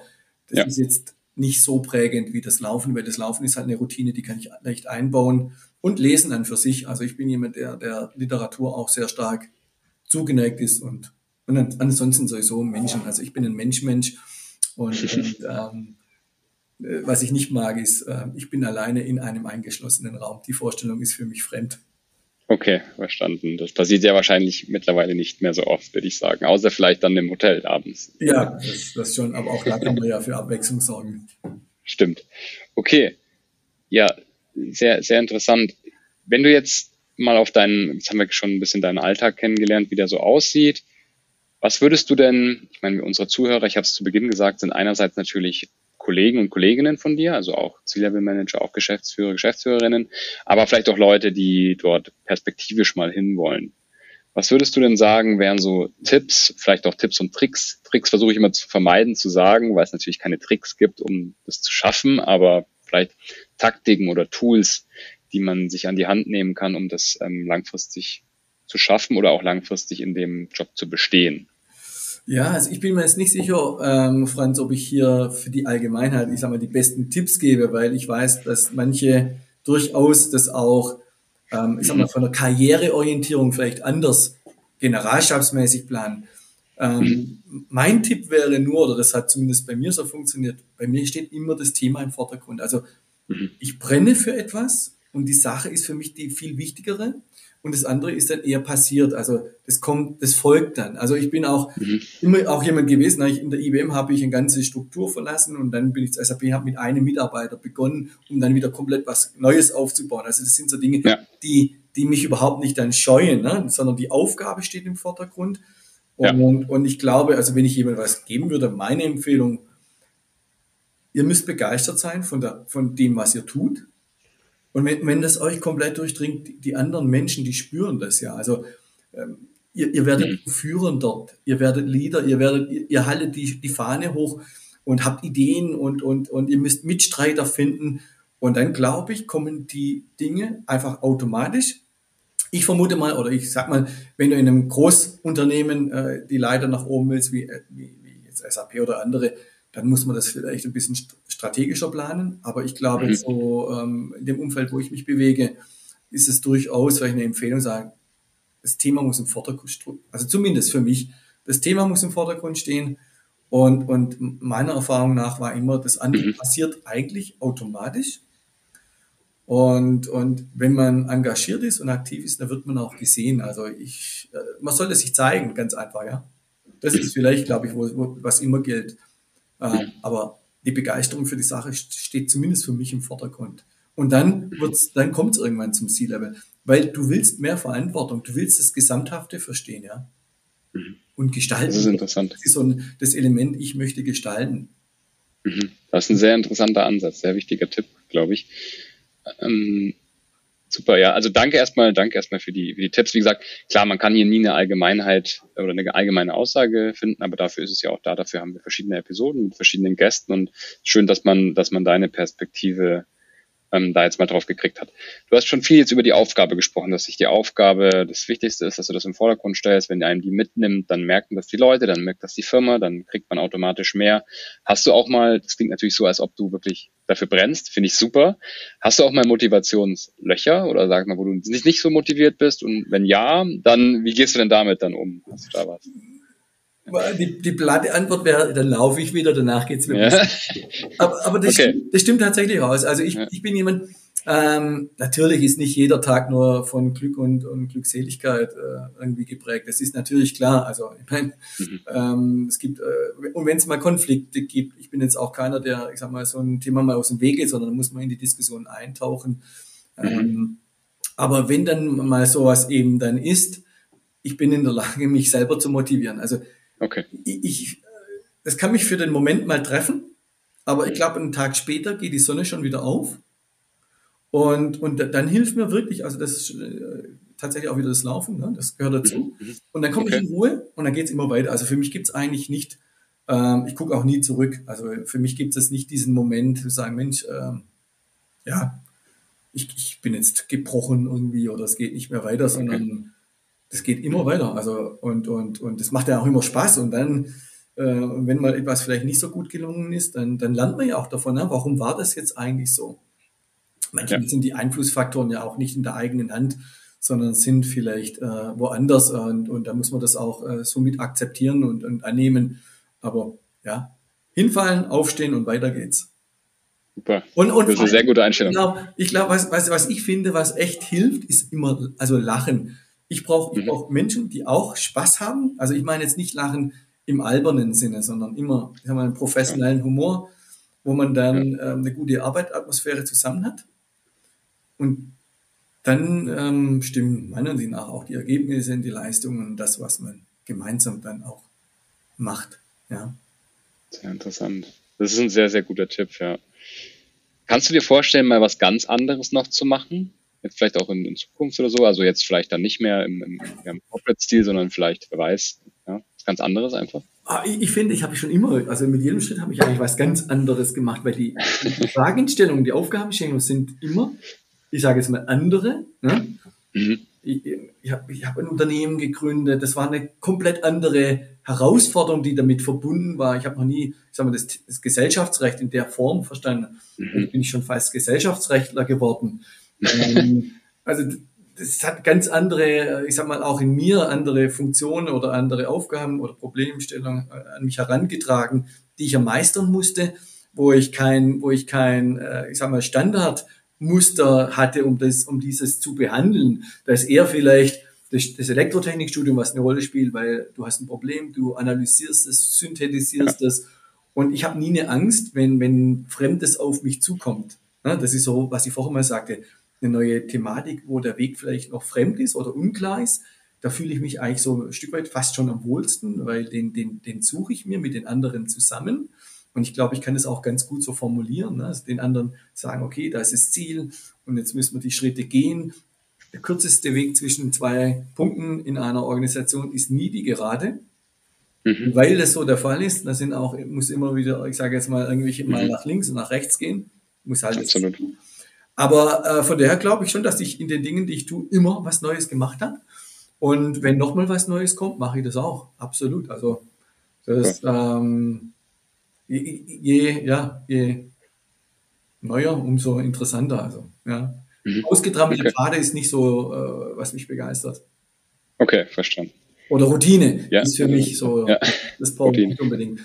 das ja. ist jetzt nicht so prägend wie das Laufen, weil das Laufen ist halt eine Routine, die kann ich leicht einbauen und lesen an für sich. Also ich bin jemand, der, der Literatur auch sehr stark zugeneigt ist und, und ansonsten sowieso Menschen. Also ich bin ein Mensch-Mensch und, <laughs> und ähm, äh, was ich nicht mag, ist, äh, ich bin alleine in einem eingeschlossenen Raum. Die Vorstellung ist für mich fremd. Okay, verstanden. Das passiert ja wahrscheinlich mittlerweile nicht mehr so oft, würde ich sagen. Außer vielleicht dann im Hotel abends. Ja, das, das schon. Aber auch da kann man ja für Abwechslung sorgen. Stimmt. Okay. Ja, sehr, sehr interessant. Wenn du jetzt mal auf deinen, jetzt haben wir schon ein bisschen deinen Alltag kennengelernt, wie der so aussieht. Was würdest du denn, ich meine, unsere Zuhörer, ich habe es zu Beginn gesagt, sind einerseits natürlich Kollegen und Kolleginnen von dir, also auch C-Level-Manager, auch Geschäftsführer, Geschäftsführerinnen, aber vielleicht auch Leute, die dort perspektivisch mal hinwollen. Was würdest du denn sagen, wären so Tipps, vielleicht auch Tipps und Tricks? Tricks versuche ich immer zu vermeiden zu sagen, weil es natürlich keine Tricks gibt, um das zu schaffen, aber vielleicht Taktiken oder Tools, die man sich an die Hand nehmen kann, um das ähm, langfristig zu schaffen oder auch langfristig in dem Job zu bestehen? Ja, also ich bin mir jetzt nicht sicher, ähm, Franz, ob ich hier für die Allgemeinheit, ich sag mal, die besten Tipps gebe, weil ich weiß, dass manche durchaus das auch, ähm, ich sag mal, von der Karriereorientierung vielleicht anders generalstabsmäßig planen. Ähm. Mein Tipp wäre nur, oder das hat zumindest bei mir so funktioniert, bei mir steht immer das Thema im Vordergrund. Also mhm. ich brenne für etwas und die Sache ist für mich die viel wichtigere. Und das andere ist dann eher passiert. Also das kommt, das folgt dann. Also ich bin auch mhm. immer auch jemand gewesen. In der IBM habe ich eine ganze Struktur verlassen und dann bin ich zur SAP, habe mit einem Mitarbeiter begonnen, um dann wieder komplett was Neues aufzubauen. Also das sind so Dinge, ja. die, die mich überhaupt nicht dann scheuen, ne? sondern die Aufgabe steht im Vordergrund. Und, ja. und ich glaube, also wenn ich jemand was geben würde, meine Empfehlung, ihr müsst begeistert sein von, der, von dem, was ihr tut. Und wenn, wenn das euch komplett durchdringt, die anderen Menschen, die spüren das ja. Also ähm, ihr, ihr werdet mhm. führen dort, ihr werdet Leader, ihr werdet, ihr, ihr haltet die, die Fahne hoch und habt Ideen und, und, und ihr müsst Mitstreiter finden. Und dann, glaube ich, kommen die Dinge einfach automatisch. Ich vermute mal, oder ich sag mal, wenn du in einem Großunternehmen äh, die Leiter nach oben willst, wie, äh, wie, wie jetzt SAP oder andere, dann muss man das vielleicht ein bisschen strategischer planen. Aber ich glaube, mhm. so ähm, in dem Umfeld, wo ich mich bewege, ist es durchaus, weil ich eine Empfehlung sagen, das Thema muss im Vordergrund stehen. Also zumindest für mich, das Thema muss im Vordergrund stehen. Und, und meiner Erfahrung nach war immer, das andere mhm. passiert eigentlich automatisch. Und, und wenn man engagiert ist und aktiv ist, dann wird man auch gesehen. Also ich, äh, man sollte sich zeigen, ganz einfach, ja. Das ist vielleicht, glaube ich, wo, wo, was immer gilt. Äh, aber die Begeisterung für die Sache steht zumindest für mich im Vordergrund. Und dann wird's, dann kommt es irgendwann zum C-Level. Weil du willst mehr Verantwortung, du willst das Gesamthafte verstehen, ja. Mhm. Und gestalten. Das ist interessant. Das ist so ein, das Element, ich möchte gestalten. Mhm. Das ist ein sehr interessanter Ansatz, sehr wichtiger Tipp, glaube ich. Ähm, super, ja. Also danke erstmal, danke erstmal für die, für die Tipps. Wie gesagt, klar, man kann hier nie eine Allgemeinheit oder eine allgemeine Aussage finden, aber dafür ist es ja auch da. Dafür haben wir verschiedene Episoden mit verschiedenen Gästen und schön, dass man, dass man deine Perspektive ähm, da jetzt mal drauf gekriegt hat. Du hast schon viel jetzt über die Aufgabe gesprochen, dass sich die Aufgabe das Wichtigste ist, dass du das im Vordergrund stellst. Wenn einem die mitnimmt, dann merken das die Leute, dann merkt das die Firma, dann kriegt man automatisch mehr. Hast du auch mal, das klingt natürlich so, als ob du wirklich dafür brennst, finde ich super. Hast du auch mal Motivationslöcher oder sag mal, wo du nicht, nicht so motiviert bist? Und wenn ja, dann wie gehst du denn damit dann um? Hast du da was? Die, die platte Antwort wäre, dann laufe ich wieder, danach geht's mir ja. Aber, aber das, okay. stimmt, das stimmt tatsächlich aus. Also ich, ja. ich bin jemand, ähm, natürlich ist nicht jeder Tag nur von Glück und, und Glückseligkeit äh, irgendwie geprägt. Das ist natürlich klar. Also ich meine, mhm. ähm, es gibt, äh, und wenn es mal Konflikte gibt, ich bin jetzt auch keiner, der, ich sag mal, so ein Thema mal aus dem Weg geht, sondern da muss man in die Diskussion eintauchen. Mhm. Ähm, aber wenn dann mal sowas eben dann ist, ich bin in der Lage, mich selber zu motivieren. Also Okay. Ich, das kann mich für den Moment mal treffen, aber ich glaube, einen Tag später geht die Sonne schon wieder auf. Und, und dann hilft mir wirklich, also das ist äh, tatsächlich auch wieder das Laufen, ne? das gehört dazu. Mhm. mhm. Und dann komme okay. ich in Ruhe und dann geht es immer weiter. Also für mich gibt es eigentlich nicht, ähm, ich gucke auch nie zurück. Also für mich gibt es nicht diesen Moment zu sagen, Mensch, ähm, ja, ich, ich bin jetzt gebrochen irgendwie oder es geht nicht mehr weiter, sondern das geht immer weiter. Also und und und das macht ja auch immer Spaß. Und dann, äh, wenn mal etwas vielleicht nicht so gut gelungen ist, dann dann lernt man ja auch davon. Ne? Warum war das jetzt eigentlich so? Manchmal ja. sind die Einflussfaktoren ja auch nicht in der eigenen Hand, sondern sind vielleicht äh, woanders. Und, und da muss man das auch äh, so mit akzeptieren und, und annehmen. Aber ja, hinfallen, aufstehen und weiter geht's. Super. Und, und das ist eine sehr gute Einstellung. Ich glaube, ich glaub, was, was, was ich finde, was echt hilft, ist immer, also Lachen. Ich brauche ich mhm. brauch Menschen, die auch Spaß haben. Also ich meine jetzt nicht Lachen im albernen Sinne, sondern immer ich einen professionellen Humor, wo man dann ähm, eine gute Arbeitsatmosphäre zusammen hat. Und dann ähm, stimmen meiner Ansicht nach auch die Ergebnisse, die Leistungen und das, was man gemeinsam dann auch macht. Ja. Sehr interessant. Das ist ein sehr, sehr guter Tipp, ja. Kannst du dir vorstellen, mal was ganz anderes noch zu machen? Jetzt vielleicht auch in, in, Zukunft oder so, also jetzt vielleicht dann nicht mehr im, im, im Corporate-Stil, sondern vielleicht, wer weiß, ja, was ganz anderes einfach? Ah, ich, ich finde, ich habe schon immer, also mit jedem Schritt habe ich eigentlich was ganz anderes gemacht, weil die, die Fragestellungen, die Aufgabenstellungen sind immer, ich sage jetzt mal andere. Ne? Mhm. Ich, ich habe ich hab ein Unternehmen gegründet, das war eine komplett andere Herausforderung, die damit verbunden war. Ich habe noch nie, ich sag mal, das, das Gesellschaftsrecht in der Form verstanden. Mhm. Ich bin schon fast Gesellschaftsrechtler geworden. Ähm, <laughs> also das hat ganz andere, ich sag mal, auch in mir andere Funktionen oder andere Aufgaben oder Problemstellungen äh, an mich herangetragen, die ich ja meistern musste, wo ich kein, wo ich kein, äh, ich sag mal, Standardmuster hatte, um das, um dieses zu behandeln. Da ist eher vielleicht das, das Elektrotechnikstudium, was eine Rolle spielt, weil du hast ein Problem, du analysierst es, synthetisierst es und ich habe nie eine Angst, wenn, wenn Fremdes auf mich zukommt. Das ist so, was ich vorher mal sagte eine neue Thematik, wo der Weg vielleicht noch fremd ist oder unklar ist. Da fühle ich mich eigentlich so ein Stück weit fast schon am wohlsten, weil den, den, den suche ich mir mit den anderen zusammen. Und ich glaube, ich kann das auch ganz gut so formulieren, ne? also den anderen sagen, okay, da ist das Ziel und jetzt müssen wir die Schritte gehen. Der kürzeste Weg zwischen zwei Punkten in einer Organisation ist nie die gerade. Mhm. Weil das so der Fall ist, da sind auch, muss immer wieder, ich sage jetzt mal, irgendwelche mhm. mal nach links und nach rechts gehen. Muss halt Absolut. Aber äh, von daher glaube ich schon, dass ich in den Dingen, die ich tue, immer was Neues gemacht habe. Und wenn nochmal was Neues kommt, mache ich das auch. Absolut. Also das, ähm, je, je, ja, je neuer, umso interessanter. Also, ja. Mhm. Ausgetrampelte okay. Pfade ist nicht so, äh, was mich begeistert. Okay, verstanden. Oder Routine ja. ist für mich so, ja. das brauche ich nicht unbedingt.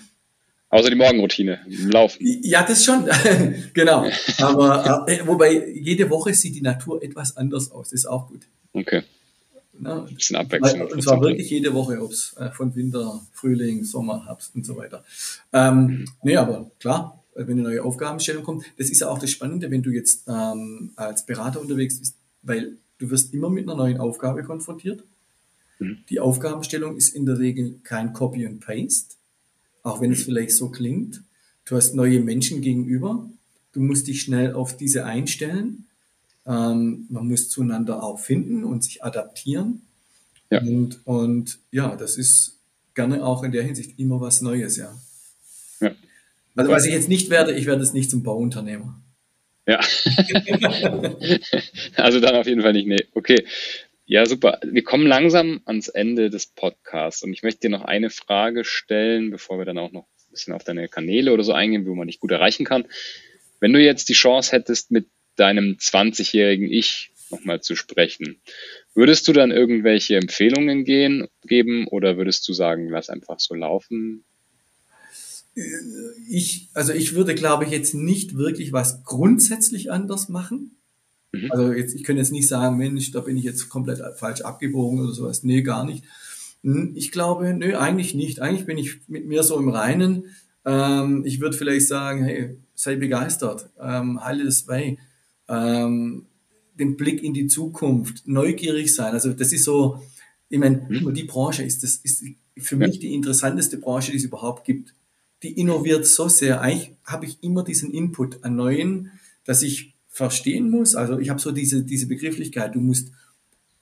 Außer die Morgenroutine, im Laufen. Ja, das schon, <laughs> genau. Aber äh, wobei jede Woche sieht die Natur etwas anders aus, das ist auch gut. Okay. Na, Ein bisschen Abwechslung. Und zwar wirklich jede Woche, ob es äh, von Winter, Frühling, Sommer, Herbst und so weiter. Ähm, nee, aber klar, wenn eine neue Aufgabenstellung kommt, das ist ja auch das Spannende, wenn du jetzt ähm, als Berater unterwegs bist, weil du wirst immer mit einer neuen Aufgabe konfrontiert. Mhm. Die Aufgabenstellung ist in der Regel kein Copy and Paste, auch wenn es vielleicht so klingt. Du hast neue Menschen gegenüber. Du musst dich schnell auf diese einstellen. Ähm, man muss zueinander auch finden und sich adaptieren. Ja. Und, und ja, das ist gerne auch in der Hinsicht immer was Neues, ja. ja. Also was ich jetzt nicht werde, ich werde es nicht zum Bauunternehmer. Ja. <laughs> also dann auf jeden Fall nicht, nee. Okay. Ja, super. Wir kommen langsam ans Ende des Podcasts und ich möchte dir noch eine Frage stellen, bevor wir dann auch noch ein bisschen auf deine Kanäle oder so eingehen, wo man dich gut erreichen kann. Wenn du jetzt die Chance hättest, mit deinem 20-jährigen Ich nochmal zu sprechen, würdest du dann irgendwelche Empfehlungen gehen, geben oder würdest du sagen, lass einfach so laufen? Ich, also ich würde, glaube ich, jetzt nicht wirklich was grundsätzlich anders machen. Mhm. Also jetzt, ich könnte jetzt nicht sagen, Mensch, da bin ich jetzt komplett falsch abgebogen oder sowas. Nee, gar nicht. Hm, ich glaube, nö, eigentlich nicht. Eigentlich bin ich mit mir so im Reinen. Ähm, ich würde vielleicht sagen, hey, sei begeistert, ähm, halte bei, ähm, den Blick in die Zukunft, neugierig sein. Also das ist so, ich meine, mhm. die Branche ist, das ist für mich die interessanteste Branche, die es überhaupt gibt. Die innoviert so sehr. Eigentlich habe ich immer diesen Input an Neuen, dass ich verstehen muss. Also ich habe so diese, diese Begrifflichkeit, du musst,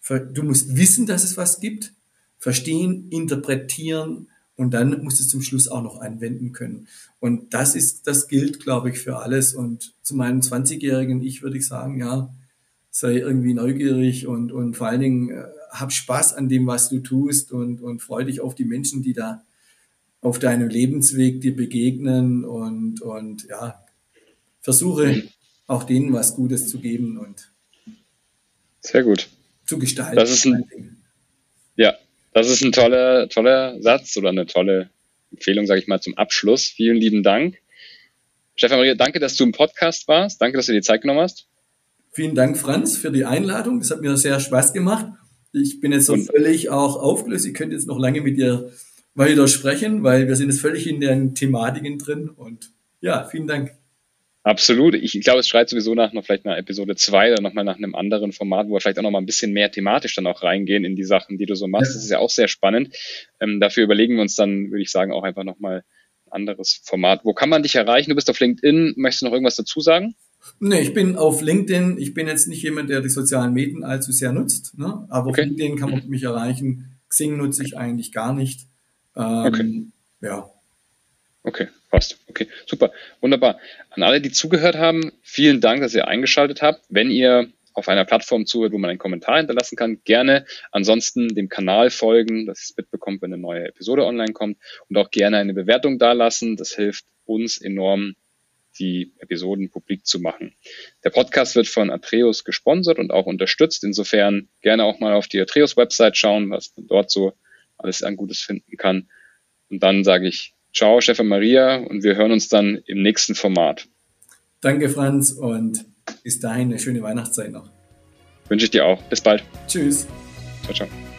du musst wissen, dass es was gibt, verstehen, interpretieren und dann musst du es zum Schluss auch noch anwenden können. Und das ist, das gilt, glaube ich, für alles. Und zu meinem 20-jährigen Ich würde ich sagen, ja, sei irgendwie neugierig und, und vor allen Dingen äh, hab Spaß an dem, was du tust und, und freu dich auf die Menschen, die da auf deinem Lebensweg dir begegnen und, und ja, versuche auch denen was Gutes zu geben und sehr gut zu gestalten. Das ist ein, ja, das ist ein toller, toller Satz oder eine tolle Empfehlung, sage ich mal, zum Abschluss. Vielen lieben Dank. Stefan Maria, danke, dass du im Podcast warst. Danke, dass du dir Zeit genommen hast. Vielen Dank, Franz, für die Einladung. Das hat mir sehr Spaß gemacht. Ich bin jetzt so völlig auch aufgelöst. Ich könnte jetzt noch lange mit dir weiter sprechen, weil wir sind jetzt völlig in den Thematiken drin. Und ja, vielen Dank. Absolut. Ich, ich glaube, es schreit sowieso nach noch vielleicht einer Episode zwei oder nochmal nach einem anderen Format, wo wir vielleicht auch nochmal ein bisschen mehr thematisch dann auch reingehen in die Sachen, die du so machst. Ja. Das ist ja auch sehr spannend. Ähm, dafür überlegen wir uns dann, würde ich sagen, auch einfach nochmal ein anderes Format. Wo kann man dich erreichen? Du bist auf LinkedIn. Möchtest du noch irgendwas dazu sagen? Nee, ich bin auf LinkedIn. Ich bin jetzt nicht jemand, der die sozialen Medien allzu sehr nutzt. Ne? Aber okay. auf LinkedIn kann man mich erreichen. Xing nutze ich eigentlich gar nicht. Ähm, okay. Ja. Okay, passt. Okay, super. Wunderbar. An alle, die zugehört haben, vielen Dank, dass ihr eingeschaltet habt. Wenn ihr auf einer Plattform zuhört, wo man einen Kommentar hinterlassen kann, gerne ansonsten dem Kanal folgen, dass ihr es mitbekommt, wenn eine neue Episode online kommt und auch gerne eine Bewertung dalassen. Das hilft uns enorm, die Episoden publik zu machen. Der Podcast wird von Atreus gesponsert und auch unterstützt. Insofern gerne auch mal auf die Atreus-Website schauen, was man dort so alles an Gutes finden kann. Und dann sage ich Ciao, Stefan Maria, und wir hören uns dann im nächsten Format. Danke, Franz, und bis dahin eine schöne Weihnachtszeit noch. Wünsche ich dir auch. Bis bald. Tschüss. Ciao, ciao.